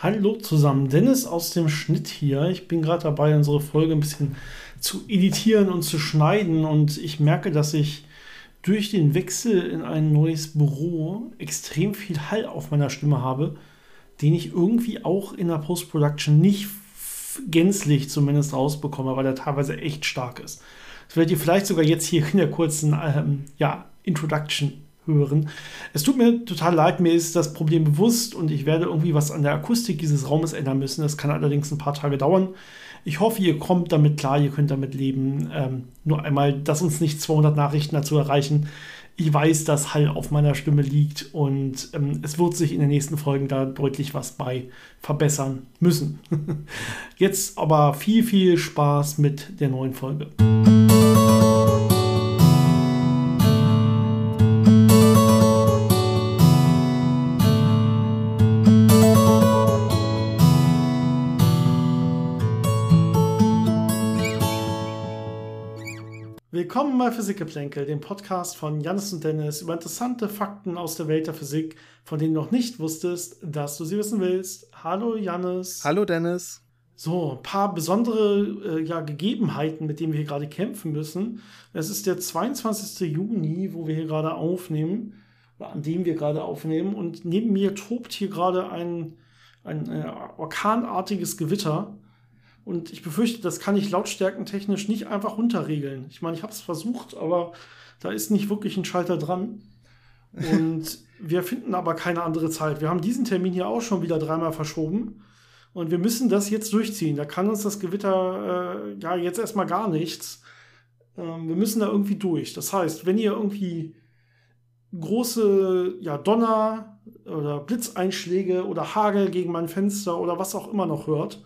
Hallo zusammen, Dennis aus dem Schnitt hier. Ich bin gerade dabei, unsere Folge ein bisschen zu editieren und zu schneiden und ich merke, dass ich durch den Wechsel in ein neues Büro extrem viel Hall auf meiner Stimme habe, den ich irgendwie auch in der Post-Production nicht gänzlich zumindest rausbekomme, weil er teilweise echt stark ist. Das werdet ihr vielleicht sogar jetzt hier in der kurzen ähm, ja, Introduction hören. Es tut mir total leid, mir ist das Problem bewusst und ich werde irgendwie was an der Akustik dieses Raumes ändern müssen. Das kann allerdings ein paar Tage dauern. Ich hoffe, ihr kommt damit klar, ihr könnt damit leben. Ähm, nur einmal, dass uns nicht 200 Nachrichten dazu erreichen. Ich weiß, dass Hall auf meiner Stimme liegt und ähm, es wird sich in den nächsten Folgen da deutlich was bei verbessern müssen. Jetzt aber viel, viel Spaß mit der neuen Folge. Willkommen bei Physikgeplänkel, dem Podcast von Janis und Dennis über interessante Fakten aus der Welt der Physik, von denen du noch nicht wusstest, dass du sie wissen willst. Hallo Janis. Hallo Dennis. So, ein paar besondere äh, ja, Gegebenheiten, mit denen wir hier gerade kämpfen müssen. Es ist der 22. Juni, wo wir hier gerade aufnehmen, oder an dem wir gerade aufnehmen. Und neben mir tobt hier gerade ein, ein äh, orkanartiges Gewitter. Und ich befürchte, das kann ich lautstärkentechnisch nicht einfach runterregeln. Ich meine, ich habe es versucht, aber da ist nicht wirklich ein Schalter dran. Und wir finden aber keine andere Zeit. Wir haben diesen Termin hier auch schon wieder dreimal verschoben. Und wir müssen das jetzt durchziehen. Da kann uns das Gewitter äh, ja jetzt erstmal gar nichts. Ähm, wir müssen da irgendwie durch. Das heißt, wenn ihr irgendwie große ja, Donner oder Blitzeinschläge oder Hagel gegen mein Fenster oder was auch immer noch hört,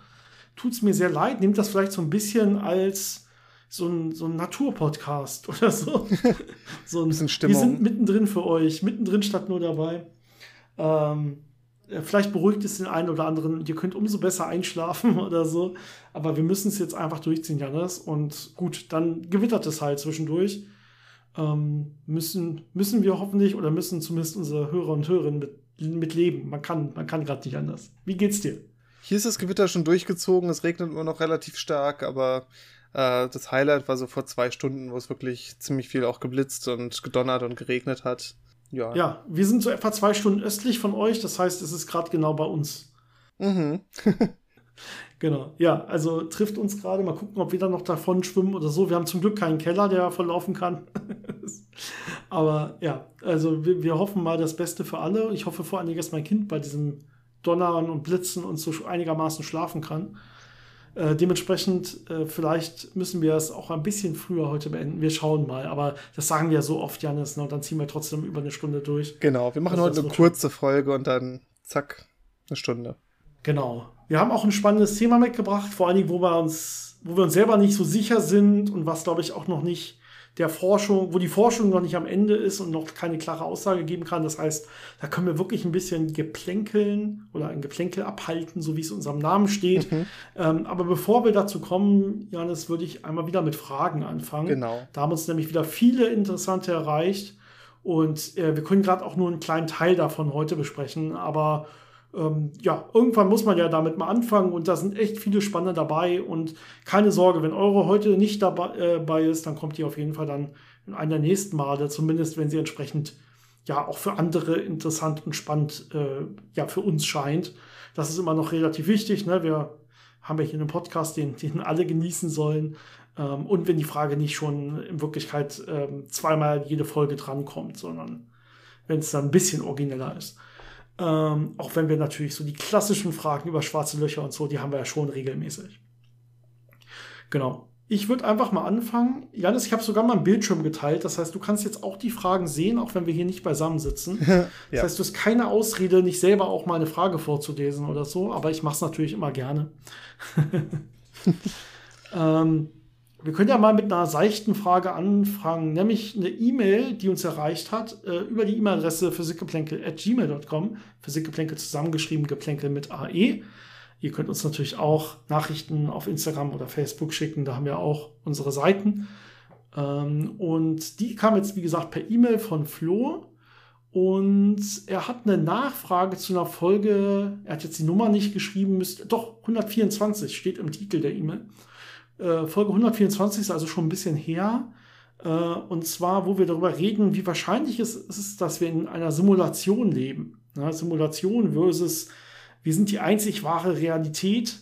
tut es mir sehr leid. Nehmt das vielleicht so ein bisschen als so ein, so ein Naturpodcast oder so. so ein bisschen Stimmung. Wir sind mittendrin für euch, mittendrin statt nur dabei. Ähm, vielleicht beruhigt es den einen oder anderen. Ihr könnt umso besser einschlafen oder so. Aber wir müssen es jetzt einfach durchziehen, Janis. Und gut, dann gewittert es halt zwischendurch. Ähm, müssen, müssen wir hoffentlich oder müssen zumindest unsere Hörer und Hörerinnen mit, mit leben. Man kann, man kann gerade nicht anders. Wie geht's dir? Hier ist das Gewitter schon durchgezogen, es regnet immer noch relativ stark, aber äh, das Highlight war so vor zwei Stunden, wo es wirklich ziemlich viel auch geblitzt und gedonnert und geregnet hat. Ja. Ja, wir sind so etwa zwei Stunden östlich von euch, das heißt, es ist gerade genau bei uns. Mhm. genau, ja, also trifft uns gerade. Mal gucken, ob wir dann noch davon schwimmen oder so. Wir haben zum Glück keinen Keller, der verlaufen kann. Aber ja, also wir, wir, hoffen mal das Beste für alle. Ich hoffe vor allen Dingen, dass mein Kind bei diesem Donnern und Blitzen und so einigermaßen schlafen kann. Äh, dementsprechend, äh, vielleicht müssen wir es auch ein bisschen früher heute beenden. Wir schauen mal. Aber das sagen wir ja so oft, Janis, ne? und dann ziehen wir trotzdem über eine Stunde durch. Genau, wir machen also, heute eine kurze Folge und dann zack, eine Stunde. Genau. Wir haben auch ein spannendes Thema mitgebracht, vor allen Dingen, wo wir uns, wo wir uns selber nicht so sicher sind und was, glaube ich, auch noch nicht der Forschung, wo die Forschung noch nicht am Ende ist und noch keine klare Aussage geben kann. Das heißt, da können wir wirklich ein bisschen geplänkeln oder ein Geplänkel abhalten, so wie es in unserem Namen steht. Mhm. Ähm, aber bevor wir dazu kommen, Janis, würde ich einmal wieder mit Fragen anfangen. Genau. Da haben uns nämlich wieder viele interessante erreicht. Und äh, wir können gerade auch nur einen kleinen Teil davon heute besprechen, aber ähm, ja, irgendwann muss man ja damit mal anfangen und da sind echt viele Spannende dabei und keine Sorge, wenn eure heute nicht dabei äh, ist, dann kommt die auf jeden Fall dann in einer nächsten Male, zumindest wenn sie entsprechend ja auch für andere interessant und spannend äh, ja für uns scheint. Das ist immer noch relativ wichtig. Ne? Wir haben ja hier einen Podcast, den, den alle genießen sollen. Ähm, und wenn die Frage nicht schon in Wirklichkeit ähm, zweimal jede Folge drankommt, sondern wenn es dann ein bisschen origineller ist. Ähm, auch wenn wir natürlich so die klassischen Fragen über schwarze Löcher und so, die haben wir ja schon regelmäßig. Genau. Ich würde einfach mal anfangen. Janis, ich habe sogar mal einen Bildschirm geteilt. Das heißt, du kannst jetzt auch die Fragen sehen, auch wenn wir hier nicht beisammen sitzen. ja. Das heißt, du hast keine Ausrede, nicht selber auch mal eine Frage vorzulesen oder so. Aber ich mache es natürlich immer gerne. ähm, wir können ja mal mit einer seichten Frage anfangen, nämlich eine E-Mail, die uns erreicht hat, äh, über die E-Mail-Adresse physikgeplänkel.gmail.com. Physikgeplänkel zusammengeschrieben, Geplänkel mit AE. Ihr könnt uns natürlich auch Nachrichten auf Instagram oder Facebook schicken, da haben wir auch unsere Seiten. Ähm, und die kam jetzt, wie gesagt, per E-Mail von Flo. Und er hat eine Nachfrage zu einer Folge, er hat jetzt die Nummer nicht geschrieben, müsste, doch 124 steht im Titel der E-Mail. Äh, Folge 124 ist also schon ein bisschen her. Äh, und zwar, wo wir darüber reden, wie wahrscheinlich es ist, dass wir in einer Simulation leben. Simulation versus wir sind die einzig wahre Realität.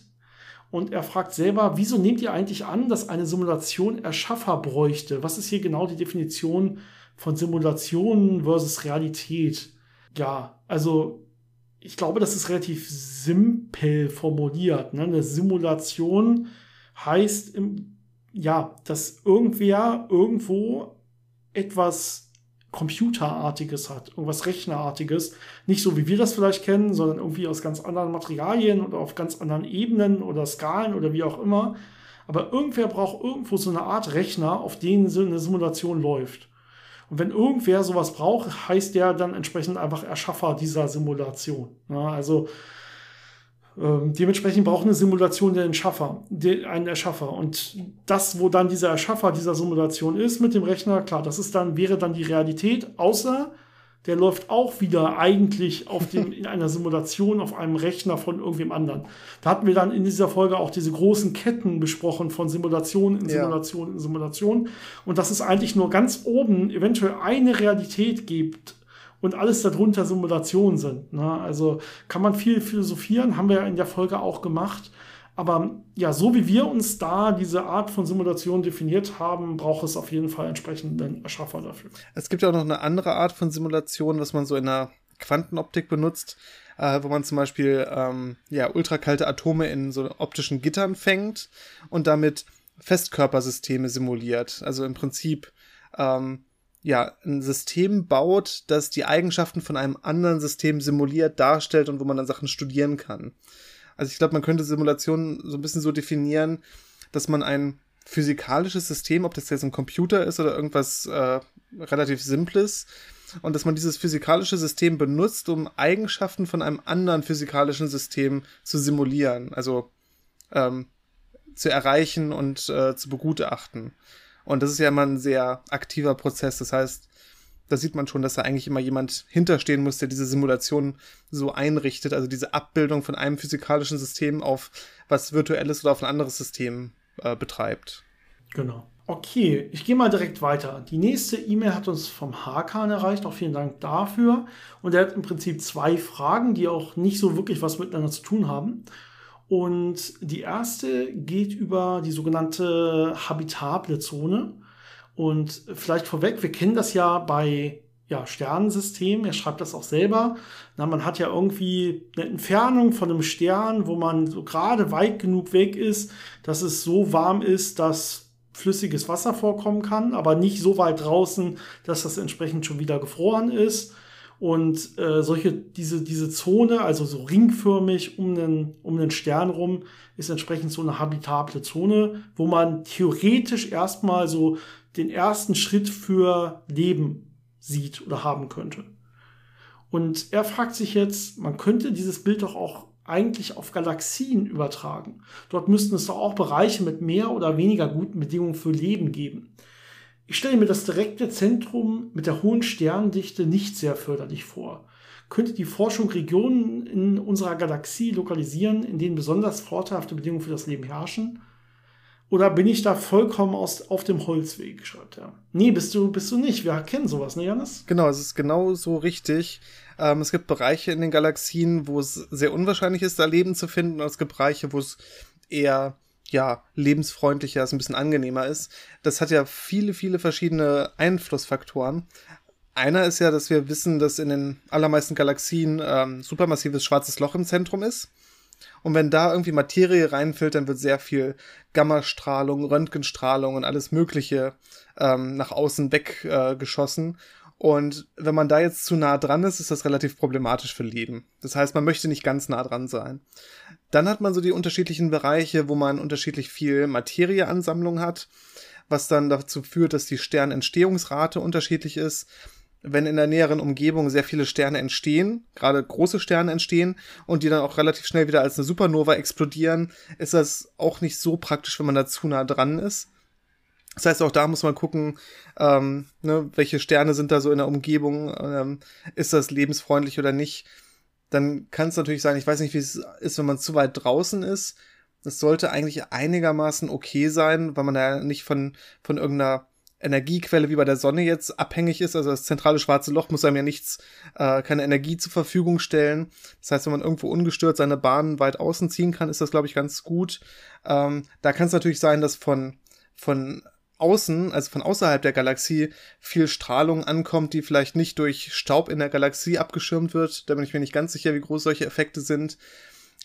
Und er fragt selber, wieso nehmt ihr eigentlich an, dass eine Simulation Erschaffer bräuchte? Was ist hier genau die Definition von Simulation versus Realität? Ja, also ich glaube, das ist relativ simpel formuliert. Ne? Eine Simulation heißt, ja, dass irgendwer irgendwo etwas Computerartiges hat, irgendwas Rechnerartiges. Nicht so, wie wir das vielleicht kennen, sondern irgendwie aus ganz anderen Materialien oder auf ganz anderen Ebenen oder Skalen oder wie auch immer. Aber irgendwer braucht irgendwo so eine Art Rechner, auf denen so eine Simulation läuft. Und wenn irgendwer sowas braucht, heißt der dann entsprechend einfach Erschaffer dieser Simulation. Ja, also ähm, dementsprechend braucht eine Simulation den Schaffer, den, einen Erschaffer. Und das, wo dann dieser Erschaffer dieser Simulation ist mit dem Rechner, klar, das ist dann, wäre dann die Realität, außer der läuft auch wieder eigentlich auf dem, in einer Simulation auf einem Rechner von irgendwem anderen. Da hatten wir dann in dieser Folge auch diese großen Ketten besprochen von Simulation in Simulation ja. in Simulation. Und dass es eigentlich nur ganz oben eventuell eine Realität gibt, und alles darunter Simulationen sind. Ne? Also kann man viel philosophieren, haben wir ja in der Folge auch gemacht. Aber ja, so wie wir uns da diese Art von Simulation definiert haben, braucht es auf jeden Fall entsprechenden Erschaffer dafür. Es gibt ja auch noch eine andere Art von Simulation, was man so in der Quantenoptik benutzt, äh, wo man zum Beispiel ähm, ja, ultrakalte Atome in so optischen Gittern fängt und damit Festkörpersysteme simuliert. Also im Prinzip ähm, ja, ein System baut, das die Eigenschaften von einem anderen System simuliert, darstellt und wo man dann Sachen studieren kann. Also ich glaube, man könnte Simulationen so ein bisschen so definieren, dass man ein physikalisches System, ob das jetzt ein Computer ist oder irgendwas äh, relativ Simples, und dass man dieses physikalische System benutzt, um Eigenschaften von einem anderen physikalischen System zu simulieren, also ähm, zu erreichen und äh, zu begutachten. Und das ist ja immer ein sehr aktiver Prozess. Das heißt, da sieht man schon, dass da eigentlich immer jemand hinterstehen muss, der diese Simulation so einrichtet, also diese Abbildung von einem physikalischen System auf was virtuelles oder auf ein anderes System äh, betreibt. Genau. Okay, ich gehe mal direkt weiter. Die nächste E-Mail hat uns vom Hakan erreicht. Auch vielen Dank dafür. Und er hat im Prinzip zwei Fragen, die auch nicht so wirklich was miteinander zu tun haben. Und die erste geht über die sogenannte habitable Zone. Und vielleicht vorweg, wir kennen das ja bei ja, Sternensystemen, er schreibt das auch selber. Na, man hat ja irgendwie eine Entfernung von einem Stern, wo man so gerade weit genug weg ist, dass es so warm ist, dass flüssiges Wasser vorkommen kann, aber nicht so weit draußen, dass das entsprechend schon wieder gefroren ist. Und äh, solche, diese, diese Zone, also so ringförmig um einen, um einen Stern rum, ist entsprechend so eine habitable Zone, wo man theoretisch erstmal so den ersten Schritt für Leben sieht oder haben könnte. Und er fragt sich jetzt, man könnte dieses Bild doch auch eigentlich auf Galaxien übertragen. Dort müssten es doch auch Bereiche mit mehr oder weniger guten Bedingungen für Leben geben. Ich stelle mir das direkte Zentrum mit der hohen Sterndichte nicht sehr förderlich vor. Könnte die Forschung Regionen in unserer Galaxie lokalisieren, in denen besonders vorteilhafte Bedingungen für das Leben herrschen? Oder bin ich da vollkommen aus, auf dem Holzweg, schreibt er. Nee, bist du, bist du nicht. Wir kennen sowas, ne, Janis? Genau, es ist genau so richtig. Ähm, es gibt Bereiche in den Galaxien, wo es sehr unwahrscheinlich ist, da Leben zu finden. Und es gibt Bereiche, wo es eher ja, lebensfreundlicher ist, ein bisschen angenehmer ist. Das hat ja viele, viele verschiedene Einflussfaktoren. Einer ist ja, dass wir wissen, dass in den allermeisten Galaxien ähm, supermassives schwarzes Loch im Zentrum ist. Und wenn da irgendwie Materie reinfällt, dann wird sehr viel Gammastrahlung, Röntgenstrahlung und alles Mögliche ähm, nach außen weggeschossen. Äh, und wenn man da jetzt zu nah dran ist, ist das relativ problematisch für Leben. Das heißt, man möchte nicht ganz nah dran sein. Dann hat man so die unterschiedlichen Bereiche, wo man unterschiedlich viel Materieansammlung hat, was dann dazu führt, dass die Sternentstehungsrate unterschiedlich ist. Wenn in der näheren Umgebung sehr viele Sterne entstehen, gerade große Sterne entstehen und die dann auch relativ schnell wieder als eine Supernova explodieren, ist das auch nicht so praktisch, wenn man da zu nah dran ist. Das heißt, auch da muss man gucken, ähm, ne, welche Sterne sind da so in der Umgebung, ähm, ist das lebensfreundlich oder nicht. Dann kann es natürlich sein, ich weiß nicht, wie es ist, wenn man zu weit draußen ist. Das sollte eigentlich einigermaßen okay sein, weil man da nicht von, von irgendeiner Energiequelle wie bei der Sonne jetzt abhängig ist. Also das zentrale schwarze Loch muss einem ja nichts, äh, keine Energie zur Verfügung stellen. Das heißt, wenn man irgendwo ungestört seine Bahn weit außen ziehen kann, ist das, glaube ich, ganz gut. Ähm, da kann es natürlich sein, dass von, von außen, also von außerhalb der Galaxie, viel Strahlung ankommt, die vielleicht nicht durch Staub in der Galaxie abgeschirmt wird. Da bin ich mir nicht ganz sicher, wie groß solche Effekte sind.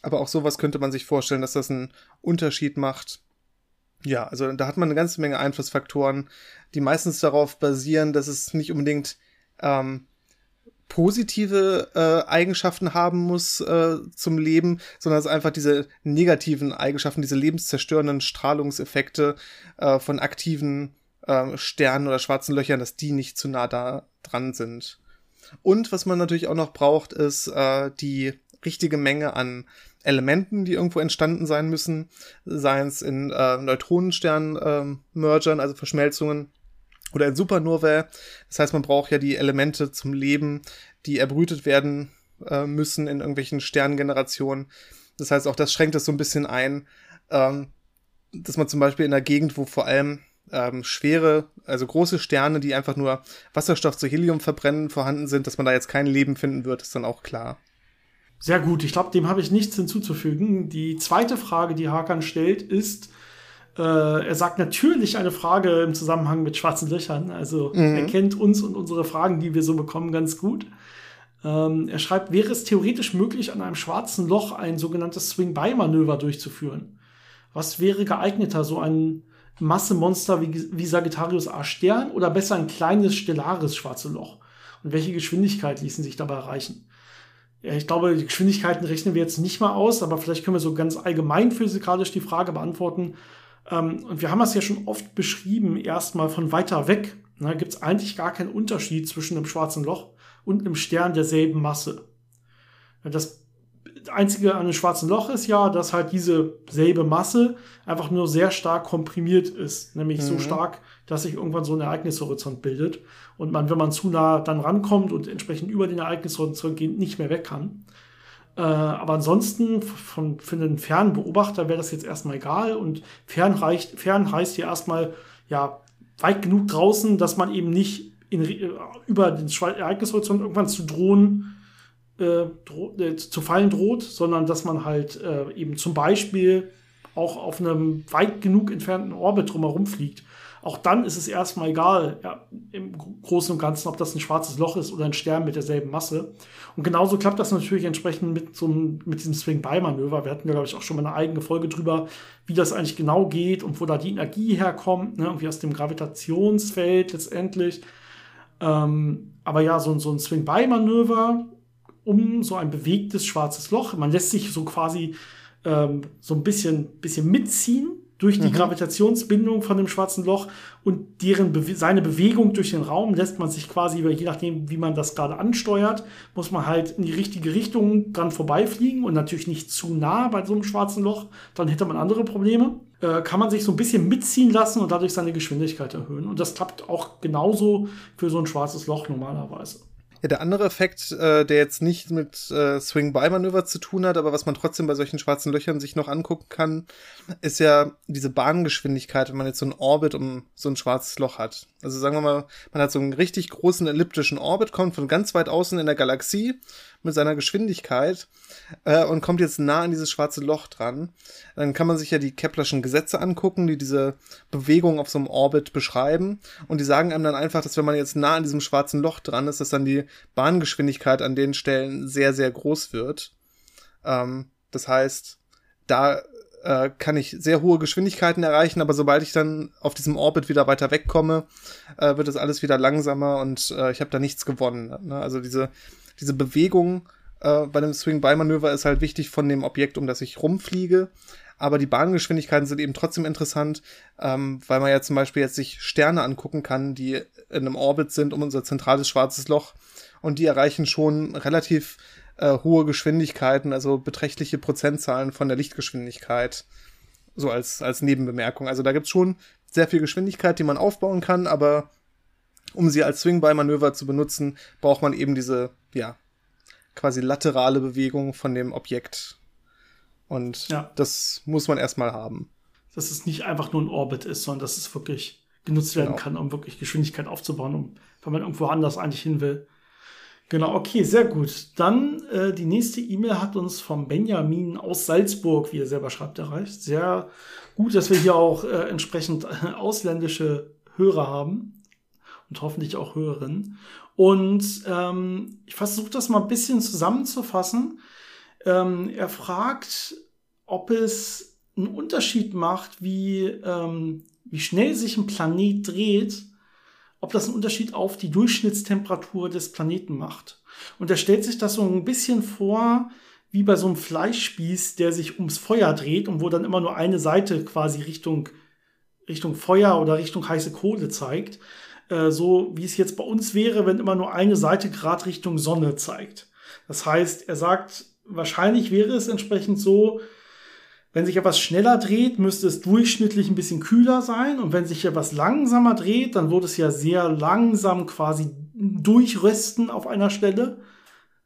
Aber auch sowas könnte man sich vorstellen, dass das einen Unterschied macht. Ja, also da hat man eine ganze Menge Einflussfaktoren, die meistens darauf basieren, dass es nicht unbedingt ähm, positive äh, Eigenschaften haben muss äh, zum Leben, sondern dass einfach diese negativen Eigenschaften, diese lebenszerstörenden Strahlungseffekte äh, von aktiven äh, Sternen oder schwarzen Löchern, dass die nicht zu nah da dran sind. Und was man natürlich auch noch braucht, ist äh, die richtige Menge an Elementen, die irgendwo entstanden sein müssen, seien es in äh, Neutronenstern-Mergern, äh, also Verschmelzungen, oder in Supernovae. Das heißt, man braucht ja die Elemente zum Leben, die erbrütet werden äh, müssen in irgendwelchen Sterngenerationen. Das heißt, auch das schränkt es so ein bisschen ein, ähm, dass man zum Beispiel in einer Gegend, wo vor allem ähm, schwere, also große Sterne, die einfach nur Wasserstoff zu Helium verbrennen, vorhanden sind, dass man da jetzt kein Leben finden wird, ist dann auch klar. Sehr gut, ich glaube, dem habe ich nichts hinzuzufügen. Die zweite Frage, die Hakan stellt, ist, äh, er sagt natürlich eine Frage im Zusammenhang mit schwarzen Löchern. Also mhm. er kennt uns und unsere Fragen, die wir so bekommen, ganz gut. Ähm, er schreibt, wäre es theoretisch möglich, an einem schwarzen Loch ein sogenanntes Swing-By-Manöver durchzuführen? Was wäre geeigneter, so ein Massemonster wie, wie Sagittarius A Stern oder besser ein kleines stellares schwarze Loch? Und welche Geschwindigkeit ließen sich dabei erreichen? Ja, ich glaube, die Geschwindigkeiten rechnen wir jetzt nicht mal aus, aber vielleicht können wir so ganz allgemein physikalisch die Frage beantworten. Ähm, und wir haben das ja schon oft beschrieben, erstmal von weiter weg. Da gibt es eigentlich gar keinen Unterschied zwischen einem schwarzen Loch und einem Stern derselben Masse. Das Einzige an einem schwarzen Loch ist ja, dass halt diese selbe Masse einfach nur sehr stark komprimiert ist. Nämlich mhm. so stark, dass sich irgendwann so ein Ereignishorizont bildet und man, wenn man zu nah dann rankommt und entsprechend über den Ereignishorizont geht, nicht mehr weg kann. Äh, aber ansonsten, von, für einen fernen Beobachter wäre das jetzt erstmal egal und fern, reicht, fern heißt hier erstmal, ja, weit genug draußen, dass man eben nicht in, äh, über den Ereignishorizont irgendwann zu drohen, äh, äh, zu fallen droht, sondern dass man halt äh, eben zum Beispiel auch auf einem weit genug entfernten Orbit drumherum fliegt. Auch dann ist es erstmal egal, ja, im Großen und Ganzen, ob das ein schwarzes Loch ist oder ein Stern mit derselben Masse. Und genauso klappt das natürlich entsprechend mit, so mit diesem Swing-By-Manöver. Wir hatten ja, glaube ich, auch schon mal eine eigene Folge drüber, wie das eigentlich genau geht und wo da die Energie herkommt, ne, irgendwie aus dem Gravitationsfeld letztendlich. Ähm, aber ja, so, so ein Swing-By-Manöver um so ein bewegtes schwarzes Loch. Man lässt sich so quasi ähm, so ein bisschen, bisschen mitziehen durch die mhm. Gravitationsbindung von dem schwarzen Loch und deren Be seine Bewegung durch den Raum lässt man sich quasi, je nachdem, wie man das gerade ansteuert, muss man halt in die richtige Richtung dran vorbeifliegen und natürlich nicht zu nah bei so einem schwarzen Loch, dann hätte man andere Probleme. Äh, kann man sich so ein bisschen mitziehen lassen und dadurch seine Geschwindigkeit erhöhen. Und das klappt auch genauso für so ein schwarzes Loch normalerweise. Ja, der andere Effekt, äh, der jetzt nicht mit äh, Swing-By-Manöver zu tun hat, aber was man trotzdem bei solchen schwarzen Löchern sich noch angucken kann, ist ja diese Bahngeschwindigkeit, wenn man jetzt so einen Orbit um so ein schwarzes Loch hat. Also sagen wir mal, man hat so einen richtig großen elliptischen Orbit, kommt von ganz weit außen in der Galaxie mit seiner Geschwindigkeit äh, und kommt jetzt nah an dieses schwarze Loch dran. Dann kann man sich ja die Keplerschen Gesetze angucken, die diese Bewegung auf so einem Orbit beschreiben. Und die sagen einem dann einfach, dass wenn man jetzt nah an diesem schwarzen Loch dran ist, dass dann die Bahngeschwindigkeit an den Stellen sehr, sehr groß wird. Ähm, das heißt, da äh, kann ich sehr hohe Geschwindigkeiten erreichen, aber sobald ich dann auf diesem Orbit wieder weiter wegkomme, äh, wird das alles wieder langsamer und äh, ich habe da nichts gewonnen. Ne? Also diese, diese Bewegung äh, bei dem Swing-By-Manöver ist halt wichtig von dem Objekt, um das ich rumfliege. Aber die Bahngeschwindigkeiten sind eben trotzdem interessant, ähm, weil man ja zum Beispiel jetzt sich Sterne angucken kann, die in einem Orbit sind um unser zentrales schwarzes Loch. Und die erreichen schon relativ äh, hohe Geschwindigkeiten, also beträchtliche Prozentzahlen von der Lichtgeschwindigkeit. So als, als Nebenbemerkung. Also da gibt's schon sehr viel Geschwindigkeit, die man aufbauen kann, aber um sie als Swing-By-Manöver zu benutzen, braucht man eben diese, ja, quasi laterale Bewegung von dem Objekt. Und ja. das muss man erstmal haben. Dass es nicht einfach nur ein Orbit ist, sondern dass es wirklich genutzt werden genau. kann, um wirklich Geschwindigkeit aufzubauen, um, wenn man irgendwo anders eigentlich hin will. Genau, okay, sehr gut. Dann äh, die nächste E-Mail hat uns vom Benjamin aus Salzburg, wie er selber schreibt, erreicht. Sehr gut, dass wir hier auch äh, entsprechend äh, ausländische Hörer haben und hoffentlich auch Hörerinnen. Und ähm, ich versuche das mal ein bisschen zusammenzufassen. Ähm, er fragt, ob es einen Unterschied macht, wie, ähm, wie schnell sich ein Planet dreht, ob das einen Unterschied auf die Durchschnittstemperatur des Planeten macht. Und er stellt sich das so ein bisschen vor, wie bei so einem Fleischspieß, der sich ums Feuer dreht und wo dann immer nur eine Seite quasi Richtung, Richtung Feuer oder Richtung heiße Kohle zeigt. Äh, so wie es jetzt bei uns wäre, wenn immer nur eine Seite gerade Richtung Sonne zeigt. Das heißt, er sagt, wahrscheinlich wäre es entsprechend so, wenn sich etwas schneller dreht, müsste es durchschnittlich ein bisschen kühler sein. Und wenn sich etwas langsamer dreht, dann würde es ja sehr langsam quasi durchrösten auf einer Stelle.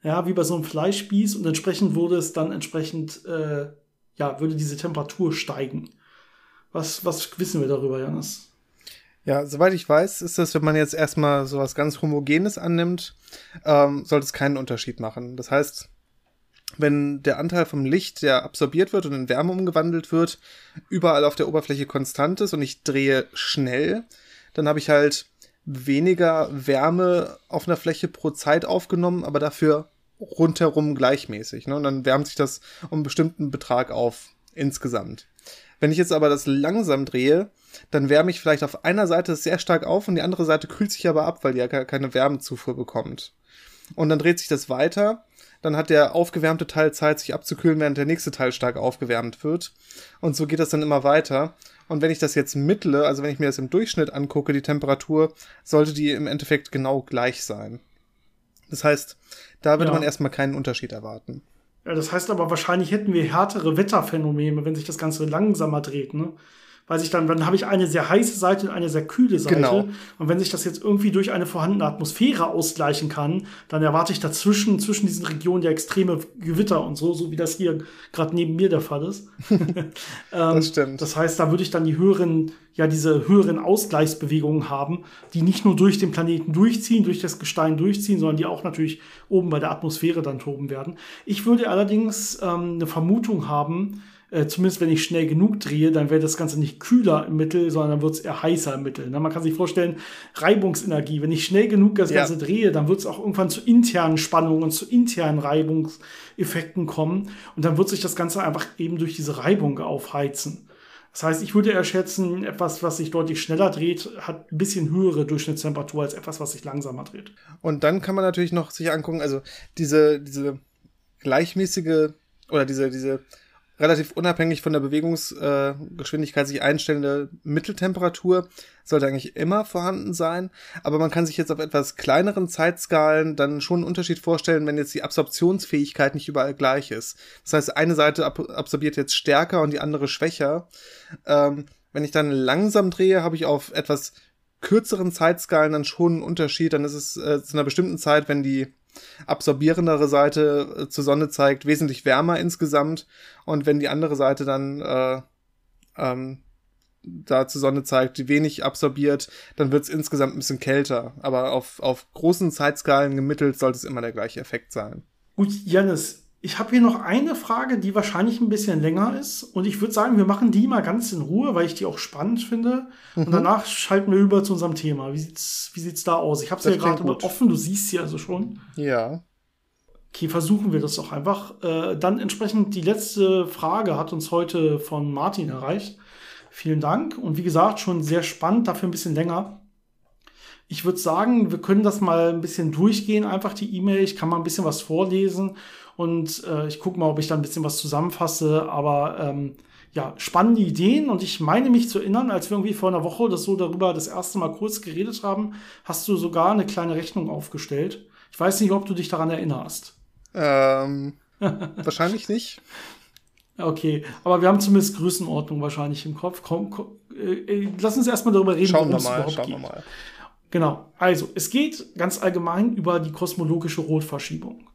Ja, wie bei so einem Fleischspieß. Und entsprechend würde es dann entsprechend, äh, ja, würde diese Temperatur steigen. Was, was wissen wir darüber, Janis? Ja, soweit ich weiß, ist das, wenn man jetzt erstmal sowas ganz Homogenes annimmt, ähm, sollte es keinen Unterschied machen. Das heißt, wenn der Anteil vom Licht, der absorbiert wird und in Wärme umgewandelt wird, überall auf der Oberfläche konstant ist und ich drehe schnell, dann habe ich halt weniger Wärme auf einer Fläche pro Zeit aufgenommen, aber dafür rundherum gleichmäßig. Ne? Und dann wärmt sich das um einen bestimmten Betrag auf insgesamt. Wenn ich jetzt aber das langsam drehe, dann wärme ich vielleicht auf einer Seite sehr stark auf und die andere Seite kühlt sich aber ab, weil die ja keine Wärmezufuhr bekommt. Und dann dreht sich das weiter dann hat der aufgewärmte Teil Zeit, sich abzukühlen, während der nächste Teil stark aufgewärmt wird. Und so geht das dann immer weiter. Und wenn ich das jetzt mittle, also wenn ich mir das im Durchschnitt angucke, die Temperatur, sollte die im Endeffekt genau gleich sein. Das heißt, da würde ja. man erstmal keinen Unterschied erwarten. Ja, das heißt aber, wahrscheinlich hätten wir härtere Wetterphänomene, wenn sich das Ganze langsamer dreht, ne? Weil sich dann, dann habe ich eine sehr heiße Seite und eine sehr kühle Seite. Genau. Und wenn sich das jetzt irgendwie durch eine vorhandene Atmosphäre ausgleichen kann, dann erwarte ich dazwischen, zwischen diesen Regionen ja extreme Gewitter und so, so wie das hier gerade neben mir der Fall ist. ähm, das stimmt. Das heißt, da würde ich dann die höheren, ja, diese höheren Ausgleichsbewegungen haben, die nicht nur durch den Planeten durchziehen, durch das Gestein durchziehen, sondern die auch natürlich oben bei der Atmosphäre dann toben werden. Ich würde allerdings ähm, eine Vermutung haben, äh, zumindest wenn ich schnell genug drehe, dann wäre das Ganze nicht kühler im Mittel, sondern dann wird es eher heißer im Mittel. Na, man kann sich vorstellen, Reibungsenergie, wenn ich schnell genug das ja. Ganze drehe, dann wird es auch irgendwann zu internen Spannungen und zu internen Reibungseffekten kommen und dann wird sich das Ganze einfach eben durch diese Reibung aufheizen. Das heißt, ich würde eher schätzen, etwas, was sich deutlich schneller dreht, hat ein bisschen höhere Durchschnittstemperatur als etwas, was sich langsamer dreht. Und dann kann man natürlich noch sich angucken, also diese, diese gleichmäßige oder diese, diese relativ unabhängig von der Bewegungsgeschwindigkeit äh, sich einstellende Mitteltemperatur sollte eigentlich immer vorhanden sein. Aber man kann sich jetzt auf etwas kleineren Zeitskalen dann schon einen Unterschied vorstellen, wenn jetzt die Absorptionsfähigkeit nicht überall gleich ist. Das heißt, eine Seite ab absorbiert jetzt stärker und die andere schwächer. Ähm, wenn ich dann langsam drehe, habe ich auf etwas kürzeren Zeitskalen dann schon einen Unterschied. Dann ist es äh, zu einer bestimmten Zeit, wenn die absorbierendere Seite äh, zur Sonne zeigt, wesentlich wärmer insgesamt. Und wenn die andere Seite dann äh, ähm, da zur Sonne zeigt, die wenig absorbiert, dann wird es insgesamt ein bisschen kälter. Aber auf, auf großen Zeitskalen gemittelt sollte es immer der gleiche Effekt sein. Gut, Janis, ich habe hier noch eine Frage, die wahrscheinlich ein bisschen länger ist. Und ich würde sagen, wir machen die mal ganz in Ruhe, weil ich die auch spannend finde. Mhm. Und danach schalten wir über zu unserem Thema. Wie sieht's, wie sieht's da aus? Ich habe sie ja gerade offen, du siehst sie also schon. Ja. Okay, versuchen wir das doch einfach. Äh, dann entsprechend die letzte Frage hat uns heute von Martin erreicht. Vielen Dank. Und wie gesagt, schon sehr spannend, dafür ein bisschen länger. Ich würde sagen, wir können das mal ein bisschen durchgehen, einfach die E-Mail. Ich kann mal ein bisschen was vorlesen und äh, ich gucke mal, ob ich da ein bisschen was zusammenfasse. Aber ähm, ja, spannende Ideen. Und ich meine mich zu erinnern, als wir irgendwie vor einer Woche oder so darüber das erste Mal kurz geredet haben, hast du sogar eine kleine Rechnung aufgestellt. Ich weiß nicht, ob du dich daran erinnerst. Ähm, wahrscheinlich nicht. Okay, aber wir haben zumindest Größenordnung wahrscheinlich im Kopf. Komm, komm, äh, äh lass uns erstmal darüber reden, schauen wir mal, schauen geht. Wir mal. Genau, also es geht ganz allgemein über die kosmologische Rotverschiebung.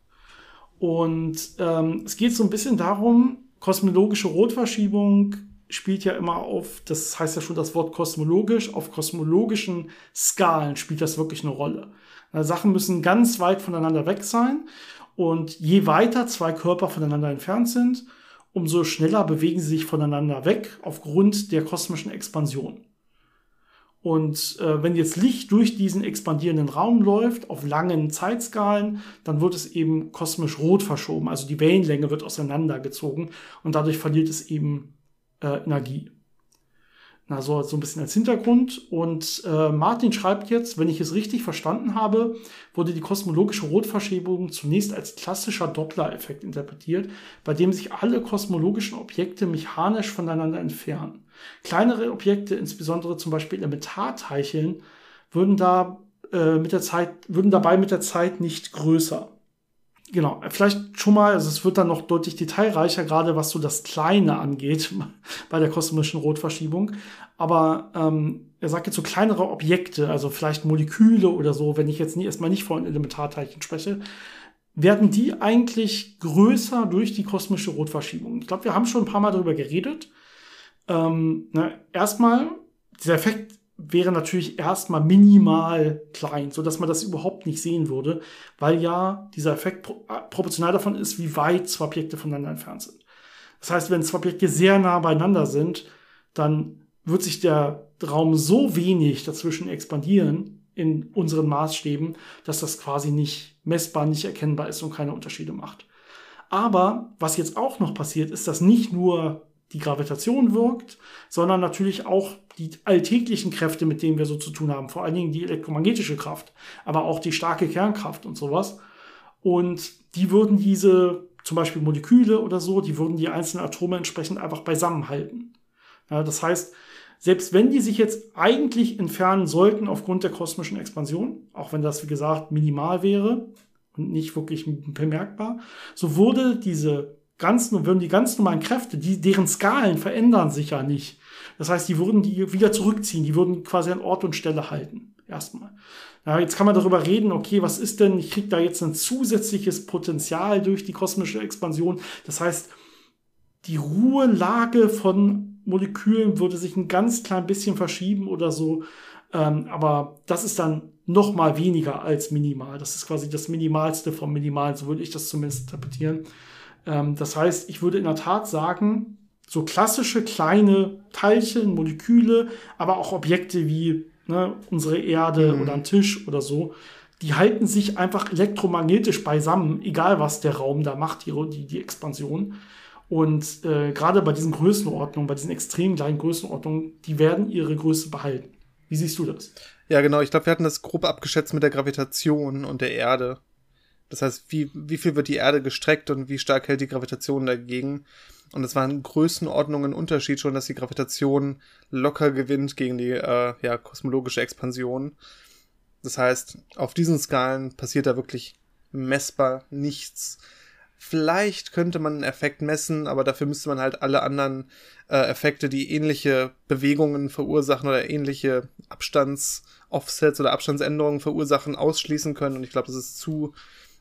Und ähm, es geht so ein bisschen darum, kosmologische Rotverschiebung spielt ja immer auf, das heißt ja schon das Wort kosmologisch, auf kosmologischen Skalen spielt das wirklich eine Rolle. Sachen müssen ganz weit voneinander weg sein und je weiter zwei Körper voneinander entfernt sind, umso schneller bewegen sie sich voneinander weg aufgrund der kosmischen Expansion. Und äh, wenn jetzt Licht durch diesen expandierenden Raum läuft, auf langen Zeitskalen, dann wird es eben kosmisch rot verschoben. Also die Wellenlänge wird auseinandergezogen und dadurch verliert es eben äh, Energie. Na, so, so ein bisschen als Hintergrund. Und äh, Martin schreibt jetzt, wenn ich es richtig verstanden habe, wurde die kosmologische Rotverschiebung zunächst als klassischer Doppler-Effekt interpretiert, bei dem sich alle kosmologischen Objekte mechanisch voneinander entfernen. Kleinere Objekte, insbesondere zum Beispiel Elementarteilchen, würden da äh, mit der Zeit, würden dabei mit der Zeit nicht größer. Genau, vielleicht schon mal, also es wird dann noch deutlich detailreicher, gerade was so das Kleine angeht bei der kosmischen Rotverschiebung. Aber ähm, er sagt jetzt so kleinere Objekte, also vielleicht Moleküle oder so, wenn ich jetzt nie, erstmal nicht von Elementarteilchen spreche, werden die eigentlich größer durch die kosmische Rotverschiebung. Ich glaube, wir haben schon ein paar Mal darüber geredet. Ähm, ne, erstmal, dieser Effekt wäre natürlich erstmal minimal klein, so dass man das überhaupt nicht sehen würde, weil ja dieser Effekt pro äh, proportional davon ist, wie weit zwei Objekte voneinander entfernt sind. Das heißt, wenn zwei Objekte sehr nah beieinander sind, dann wird sich der Raum so wenig dazwischen expandieren in unseren Maßstäben, dass das quasi nicht messbar, nicht erkennbar ist und keine Unterschiede macht. Aber was jetzt auch noch passiert, ist, dass nicht nur die Gravitation wirkt, sondern natürlich auch die alltäglichen Kräfte, mit denen wir so zu tun haben, vor allen Dingen die elektromagnetische Kraft, aber auch die starke Kernkraft und sowas. Und die würden diese, zum Beispiel Moleküle oder so, die würden die einzelnen Atome entsprechend einfach beisammenhalten. Ja, das heißt, selbst wenn die sich jetzt eigentlich entfernen sollten aufgrund der kosmischen Expansion, auch wenn das, wie gesagt, minimal wäre und nicht wirklich bemerkbar, so würde diese ganzen, würden die ganz normalen Kräfte, die, deren Skalen verändern sich ja nicht. Das heißt, die würden die wieder zurückziehen, die würden quasi an Ort und Stelle halten. Erstmal. Ja, jetzt kann man darüber reden, okay, was ist denn, ich kriege da jetzt ein zusätzliches Potenzial durch die kosmische Expansion. Das heißt, die Ruhelage von Molekülen würde sich ein ganz klein bisschen verschieben oder so. Ähm, aber das ist dann noch mal weniger als minimal. Das ist quasi das Minimalste vom Minimalen, so würde ich das zumindest interpretieren. Ähm, das heißt, ich würde in der Tat sagen, so klassische kleine Teilchen, Moleküle, aber auch Objekte wie ne, unsere Erde mhm. oder ein Tisch oder so, die halten sich einfach elektromagnetisch beisammen, egal was der Raum da macht, die, die, Expansion. Und äh, gerade bei diesen Größenordnungen, bei diesen extrem kleinen Größenordnungen, die werden ihre Größe behalten. Wie siehst du das? Ja, genau. Ich glaube, wir hatten das grob abgeschätzt mit der Gravitation und der Erde. Das heißt, wie, wie viel wird die Erde gestreckt und wie stark hält die Gravitation dagegen? Und es war in Größenordnungen Unterschied schon, dass die Gravitation locker gewinnt gegen die äh, ja, kosmologische Expansion. Das heißt, auf diesen Skalen passiert da wirklich messbar nichts. Vielleicht könnte man einen Effekt messen, aber dafür müsste man halt alle anderen äh, Effekte, die ähnliche Bewegungen verursachen oder ähnliche Abstandsoffsets oder Abstandsänderungen verursachen, ausschließen können. Und ich glaube, das ist zu